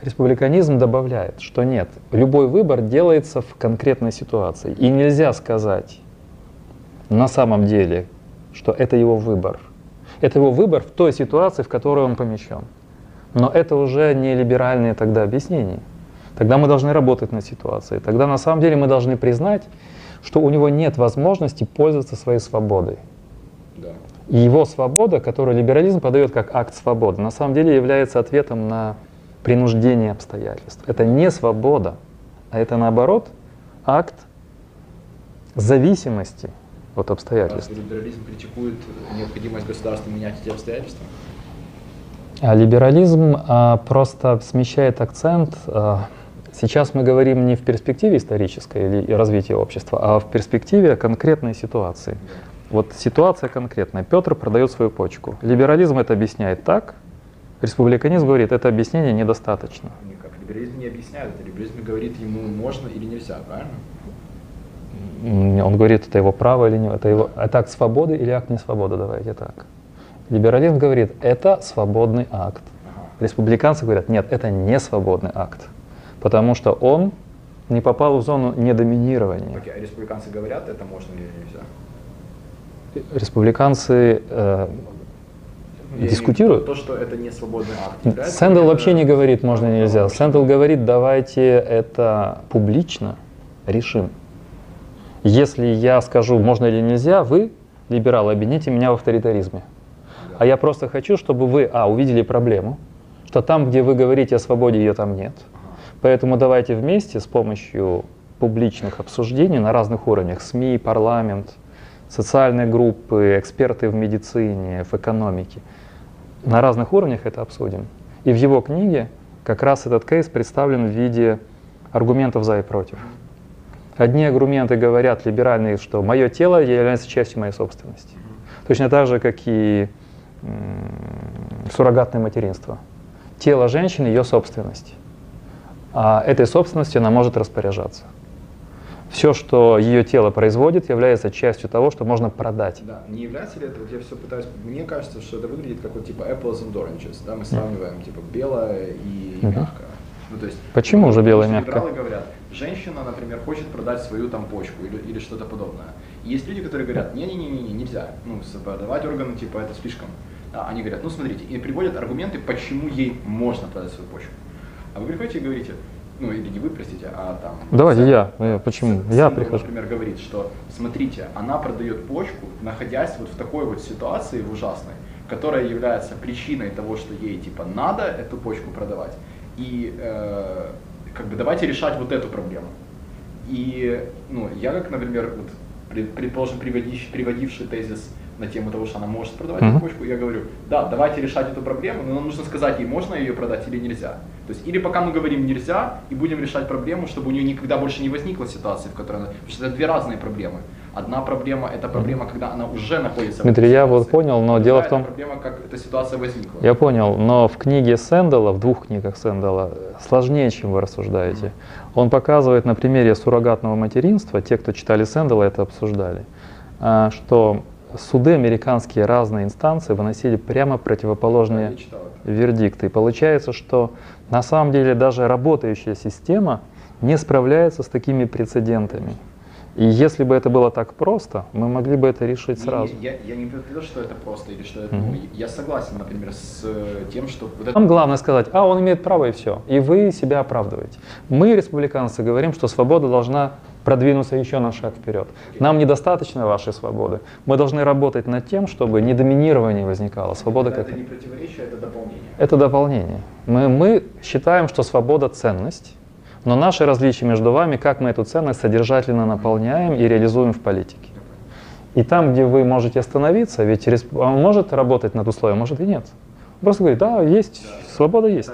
республиканизм добавляет, что нет, любой выбор делается в конкретной ситуации. И нельзя сказать на самом деле, что это его выбор. Это его выбор в той ситуации, в которой он помещен. Но это уже не либеральные тогда объяснения. Тогда мы должны работать над ситуацией. Тогда на самом деле мы должны признать, что у него нет возможности пользоваться своей свободой. Да. И его свобода, которую либерализм подает как акт свободы, на самом деле является ответом на принуждение обстоятельств. Это не свобода, а это наоборот акт зависимости от обстоятельств. Либерализм критикует необходимость государства менять эти обстоятельства? А либерализм а, просто смещает акцент. А, сейчас мы говорим не в перспективе исторической или развития общества, а в перспективе конкретной ситуации. Вот ситуация конкретная. Петр продает свою почку. Либерализм это объясняет так, республиканизм говорит, это объяснение недостаточно. Никак. Либерализм не объясняет это. Либерализм говорит ему можно или нельзя, правильно? Он говорит, это его право или нет, это, его, это акт свободы или акт несвободы, давайте так. Либерализм говорит, это свободный акт. Республиканцы говорят, нет, это не свободный акт, потому что он не попал в зону недоминирования. Окей, а республиканцы говорят, это можно или нельзя? Республиканцы э, Я дискутируют. То, что это не свободный акт. Сэндл вообще это- не говорит, можно или нельзя. Сэндл говорит, давайте это публично решим. Если я скажу, можно или нельзя, вы, либералы, обвините меня в авторитаризме. А я просто хочу, чтобы вы, а, увидели проблему, что там, где вы говорите о свободе, ее там нет. Поэтому давайте вместе с помощью публичных обсуждений на разных уровнях, СМИ, парламент, социальные группы, эксперты в медицине, в экономике, на разных уровнях это обсудим. И в его книге как раз этот кейс представлен в виде аргументов за и против. Одни аргументы говорят либеральные, что мое тело является частью моей собственности. Точно так же, как и суррогатное материнство. Тело женщины ее собственность. А этой собственностью она может распоряжаться. Все, что ее тело производит, является частью того, что можно продать. Да, не является ли это, вот я все пытаюсь, мне кажется, что это выглядит как вот типа apples and oranges, да, мы сравниваем типа белое и мягкое. Ну, то есть, Почему же белое и мягкое? Либералы говорят, женщина, например, хочет продать свою там почку или, или что-то подобное. И есть люди, которые говорят, не-не-не, нельзя, ну, продавать органы, типа, это слишком. А они говорят, ну, смотрите, и приводят аргументы, почему ей можно продать свою почку. А вы приходите и говорите, ну, или не вы, простите, а там... Давайте я. Э, почему? Сэм- Я прихожу. например, говорит, что, смотрите, она продает почку, находясь вот в такой вот ситуации в ужасной, которая является причиной того, что ей типа надо эту почку продавать. И э, как бы давайте решать вот эту проблему. И ну, я как, например, вот, пред- предположим, приводивший, приводивший тезис на тему того, что она может продавать эту почку, я говорю, да, давайте решать эту проблему, но нам нужно сказать ей, можно ее продать или нельзя. То есть или пока мы говорим нельзя, и будем решать проблему, чтобы у нее никогда больше не возникла ситуации, в которой она... Потому что это две разные проблемы. Одна проблема – это проблема, когда она уже находится в Дмитрий, я вот понял, но Другая дело в том- проблема, как эта ситуация возникла. Я понял, но в книге Сэндала, в двух книгах Сэндала, сложнее, чем вы рассуждаете. Он показывает на примере суррогатного материнства, те, кто читали Сэндала, это обсуждали, а, что суды американские разные инстанции выносили прямо противоположные вердикты. И получается, что на самом деле даже работающая система не справляется с такими прецедентами. И если бы это было так просто, мы могли бы это решить Не, сразу. не, Я, я не говорю, что это просто, или что это, ну, Мгм. я согласен, например, с э, тем, что вот это- Нам главное сказать, а он имеет право и все. И вы себя оправдываете. Мы, республиканцы, говорим, что свобода должна продвинуться еще на шаг вперед. Нам недостаточно вашей свободы. Мы должны работать над тем, чтобы не доминирование возникало. Свобода это, как не противоречие, это дополнение. это дополнение. Мы, мы считаем, что свобода ценность, но наши различия между вами, как мы эту ценность содержательно наполняем и реализуем в политике. И там, где вы можете остановиться, ведь он может работать над условием, может и нет. Он Просто говорит, да, есть, свобода есть.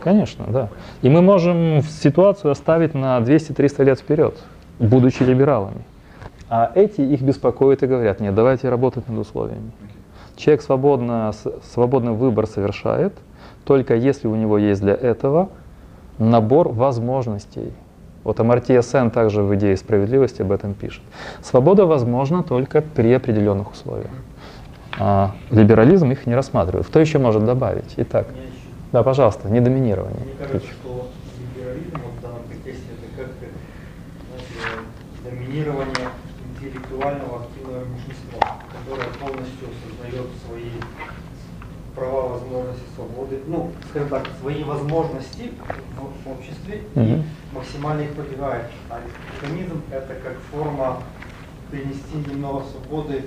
Конечно, да. И мы можем ситуацию оставить на 200-300 лет вперед, будучи либералами. А эти их беспокоят и говорят, нет, давайте работать над условиями. Человек свободно, свободный выбор совершает, только если у него есть для этого набор возможностей. Вот Амартия Сен также в «Идее справедливости» об этом пишет. Свобода возможна только при определенных условиях. А либерализм их не рассматривает. Кто еще может добавить? Итак, да, пожалуйста, недоминирование. Мне кажется, что либерализм вот в данном контексте это как знаете, доминирование интеллектуального активного меньшинства, которое полностью осознает свои права, возможности, свободы, ну, скажем так, свои возможности в, обществе и Мгм. максимально их продвигает. А республиканизм это как форма принести немного свободы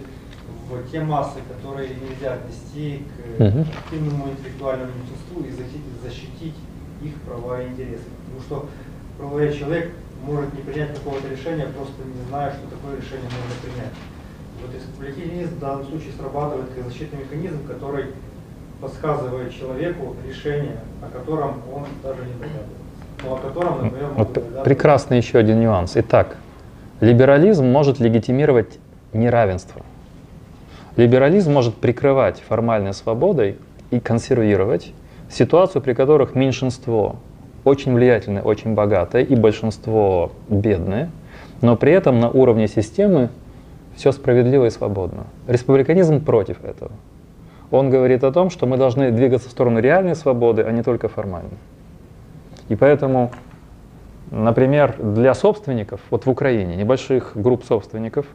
в те массы, которые нельзя отнести к активному интеллектуальному меньшинству и защитить, защитить их права и интересы. Потому что правовой человек может не принять какого-то решения, просто не зная, что такое решение можно принять. Вот республиканизм в данном случае срабатывает как защитный механизм, который подсказывает человеку решение, о котором он даже не догадывается. Но о котором, например, Вот догадываться. прекрасный еще один нюанс. Итак, либерализм может легитимировать неравенство. Либерализм может прикрывать формальной свободой и консервировать ситуацию, при которых меньшинство очень влиятельное, очень богатое и большинство бедное, но при этом на уровне системы все справедливо и свободно. Республиканизм против этого. Он говорит о том, что мы должны двигаться в сторону реальной свободы, а не только формальной. И поэтому, например, для собственников, вот в Украине, небольших групп собственников,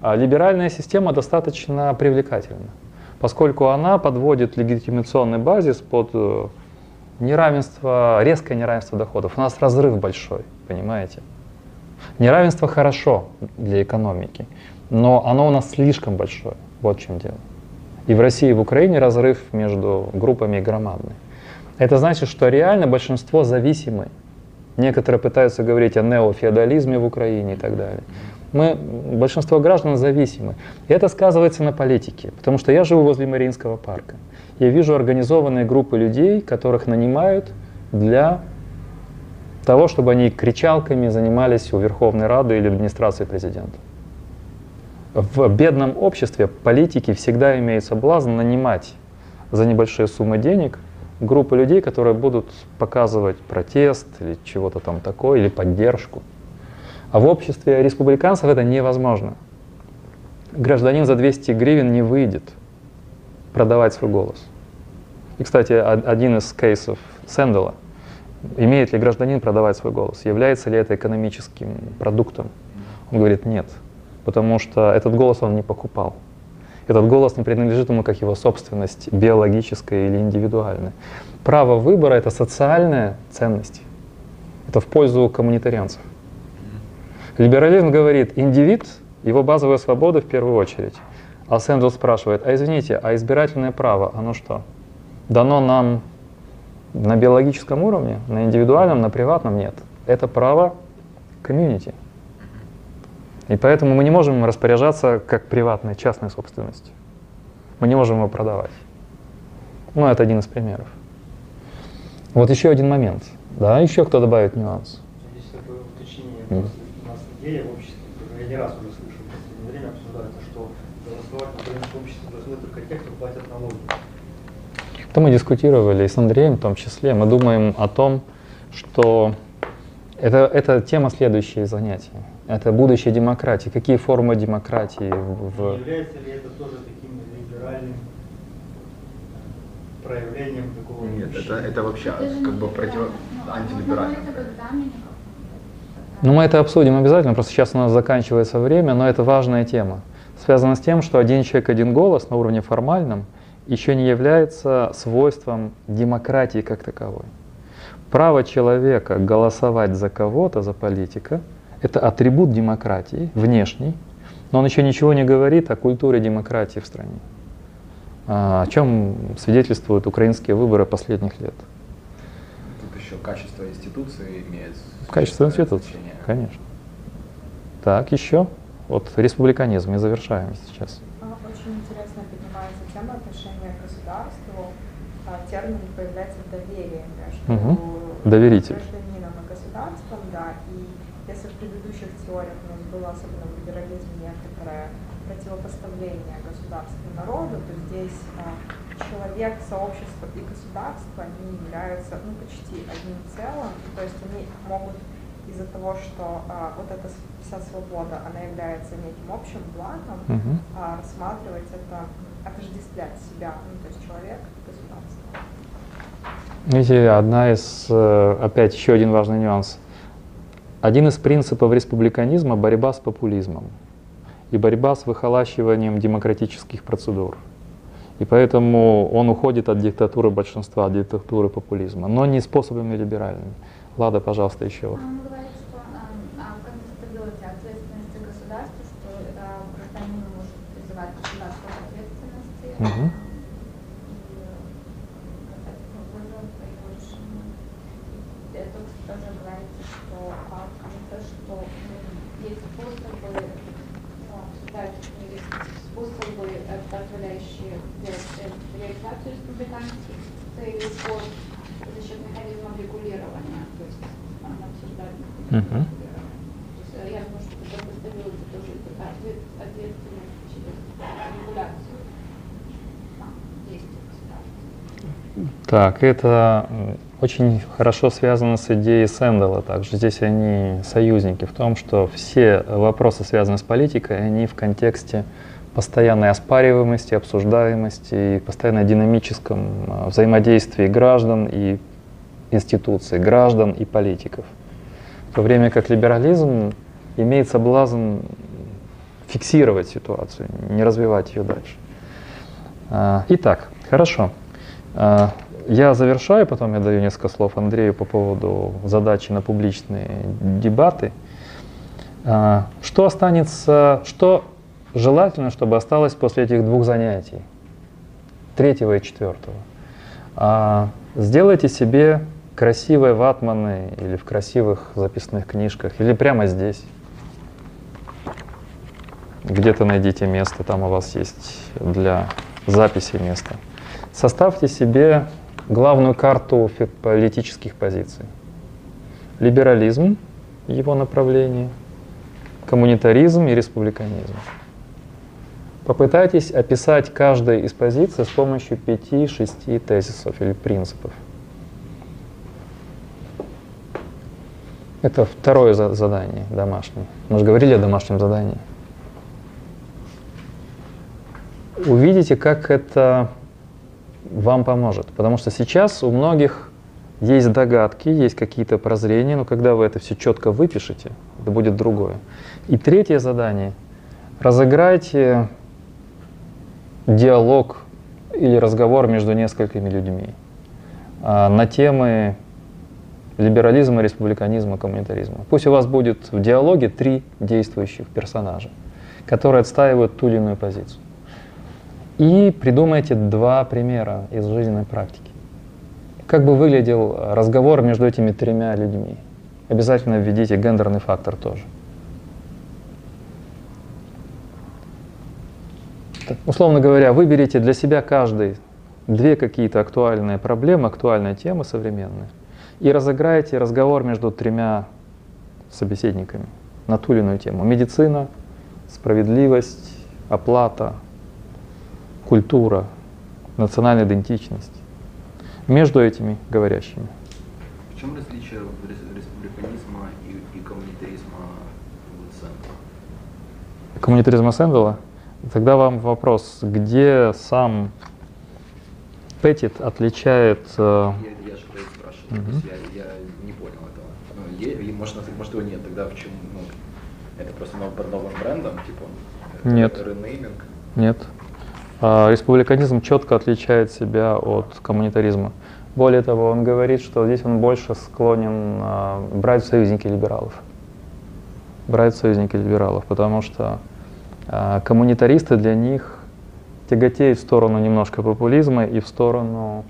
а, либеральная система достаточно привлекательна, поскольку она подводит легитимационный базис под э, неравенство, резкое неравенство доходов. У нас разрыв большой, понимаете? Неравенство хорошо для экономики, но оно у нас слишком большое. Вот в чем дело. И в России, и в Украине разрыв между группами громадный. Это значит, что реально большинство зависимы. Некоторые пытаются говорить о неофеодализме в Украине и так далее. Мы, большинство граждан зависимы. И это сказывается на политике, потому что я живу возле Мариинского парка. Я вижу организованные группы людей, которых нанимают для того, чтобы они кричалками занимались у Верховной Рады или администрации президента. В бедном обществе политики всегда имеют соблазн нанимать за небольшие суммы денег группы людей, которые будут показывать протест или чего-то там такое, или поддержку. А в обществе республиканцев это невозможно. Гражданин за 200 гривен не выйдет продавать свой голос. И, кстати, один из кейсов Сэндала. Имеет ли гражданин продавать свой голос? Является ли это экономическим продуктом? Он говорит, нет, потому что этот голос он не покупал. Этот голос не принадлежит ему как его собственность биологическая или индивидуальная. Право выбора — это социальная ценность. Это в пользу коммунитарианцев. Либерализм говорит, индивид, его базовая свобода в первую очередь. А Сэндл спрашивает, а извините, а избирательное право, оно что? Дано нам на биологическом уровне, на индивидуальном, на приватном нет. Это право комьюнити. И поэтому мы не можем им распоряжаться как приватной, частной собственностью. Мы не можем его продавать. Ну, это один из примеров. Вот еще один момент. Да, еще кто добавит нюанс? Здесь такое уточнение. Просто У нас идея в обществе, я не раз уже слышал в последнее время обсуждается, что голосовать на украинском обществе должны только те, кто платят налоги. Это мы дискутировали и с Андреем в том числе. Мы думаем о том, что это, это тема следующей занятия. Это будущее демократии. Какие формы демократии в... Не является ли это тоже таким либеральным э, проявлением такого Нет, это, это вообще Это как бы против... либерально. Ну, антилиберально. Ну, мы это обсудим обязательно, просто сейчас у нас заканчивается время, но это важная тема. Связано с тем, что один человек, один голос на уровне формальном еще не является свойством демократии как таковой. Право человека голосовать за кого-то, за политика, это атрибут демократии, внешний, но он еще ничего не говорит о культуре демократии в стране. А, О чем свидетельствуют украинские выборы последних лет. Тут еще качество институции имеет Качество институции, значение. конечно. Так, еще. Вот республиканизм, и завершаем сейчас. А, Очень интересно поднимается тема отношения к государству. А, Термин появляется доверие между Мгм. Доверитель и государством, да. И если в предыдущих теориях у нас было, особенно в либерализме, некоторое противопоставление государству и народу, то здесь а, человек, сообщество и государство, они являются ну, почти одним целым. То есть они могут из-за того, что а, вот эта вся свобода, она является неким общим благом, Мгм. а, рассматривать это, отождествлять себя, ну, то есть человек, государство. Видите, одна из, э, опять еще один важный нюанс. Один из принципов республиканизма – борьба с популизмом и борьба с выхолащиванием демократических процедур. И поэтому он уходит от диктатуры большинства, от диктатуры популизма, но не способами либеральными. Лада, пожалуйста, еще. Он говорит, что эм, а, в контестабилити ответственности государства, что гражданин может призывать государство Мгм. Тут тоже говорится, что а, в конце, что м, есть способы, а, обсуждают юристы, способы, э, позволяющие сделать э, реализацию республиканских целей по за счет механизмов регулирования. То есть он обсуждает Мгм. То есть, э, я думаю, что это поставилось тоже такая ответ- ответственность через регуляцию а, действий государства. Так, это очень хорошо связано с идеей Сэндала также. Здесь они союзники в том, что все вопросы, связанные с политикой, они в контексте постоянной оспариваемости, обсуждаемости и постоянно динамическом а, взаимодействии граждан и институций, граждан и политиков. В то время как либерализм имеет соблазн фиксировать ситуацию, не развивать ее дальше. А, Итак, хорошо. Я завершаю, потом я даю несколько слов Андрею по поводу задачи на публичные дебаты. А, Что останется, что желательно, чтобы осталось после этих двух занятий, третьего и четвертого? А, Сделайте себе красивые ватманы или в красивых записных книжках, или прямо здесь. Где-то найдите место, там у вас есть для записи место. Составьте себе главную карту политических позиций. Либерализм, его направление, коммунитаризм и республиканизм. Попытайтесь описать каждую из позиций с помощью пяти-шести тезисов или принципов. Это второе за- задание домашнее. Мы же говорили о домашнем задании. Увидите, как это вам поможет. Потому что сейчас у многих есть догадки, есть какие-то прозрения, но когда вы это все четко выпишете, это будет другое. И третье задание. Разыграйте диалог или разговор между несколькими людьми а, на темы либерализма, республиканизма, коммунитаризма. Пусть у вас будет в диалоге три действующих персонажа, которые отстаивают ту или иную позицию. И придумайте два примера из жизненной практики. Как бы выглядел разговор между этими тремя людьми? Обязательно введите гендерный фактор тоже. Условно говоря, выберите для себя каждый две какие-то актуальные проблемы, актуальные темы современные, и разыграете разговор между тремя собеседниками на ту или иную тему. Медицина, справедливость, оплата, культура, национальная идентичность. Между этими говорящими. В чем различие рес- республиканизма и, и коммунитаризма центре? Коммунитаризма Сэндала? Тогда вам вопрос, где сам Петтит отличает... э, Я, я же это то есть я, я не понял этого. Ну, е- может, может его нет, тогда почему? Ну, это просто нов- под новым брендом, типа? это Нет. Ренейминг? Нет. А, Республиканизм четко отличает себя от коммунитаризма. Более того, он говорит, что здесь он больше склонен а, брать в союзники либералов. Брать в союзники либералов, потому что а, коммунитаристы для них тяготеют в сторону немножко популизма и в сторону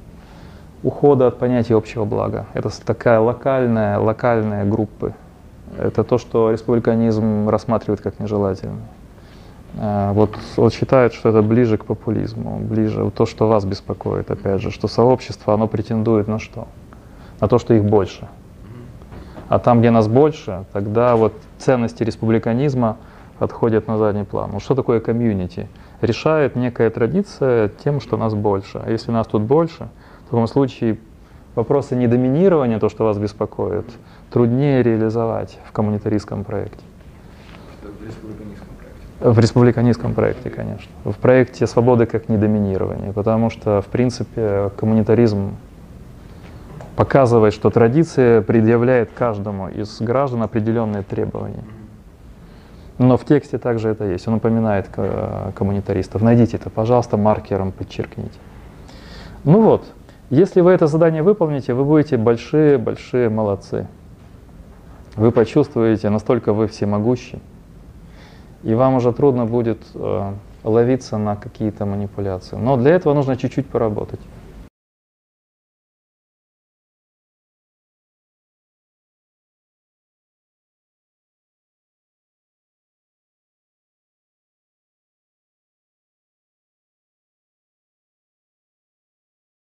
ухода от понятия общего блага. Это такая локальная, локальная группы. Это то, что республиканизм рассматривает как нежелательно. А, Вот, вот считают, что это ближе к популизму, ближе то, что вас беспокоит, опять же, что сообщество, оно претендует на что? На то, что их больше. А там, где нас больше, тогда вот ценности республиканизма отходят на задний план. Вот что такое комьюнити? Решает некая традиция тем, что нас больше. А если нас тут больше, в таком случае вопросы недоминирования, то, что вас беспокоит, труднее реализовать в коммунитаристском проекте. В республиканистском проекте. Конечно. В проекте свободы как недоминирование, потому что, в принципе, коммунитаризм показывает, что традиция предъявляет каждому из граждан определенные требования. Но в тексте также это есть. Он упоминает ко- коммунитаристов. Найдите это, пожалуйста, маркером подчеркните. Ну вот, если вы это задание выполните, вы будете большие-большие молодцы. Вы почувствуете, настолько вы всемогущи, и вам уже трудно будет э, ловиться на какие-то манипуляции. Но для этого нужно чуть-чуть поработать.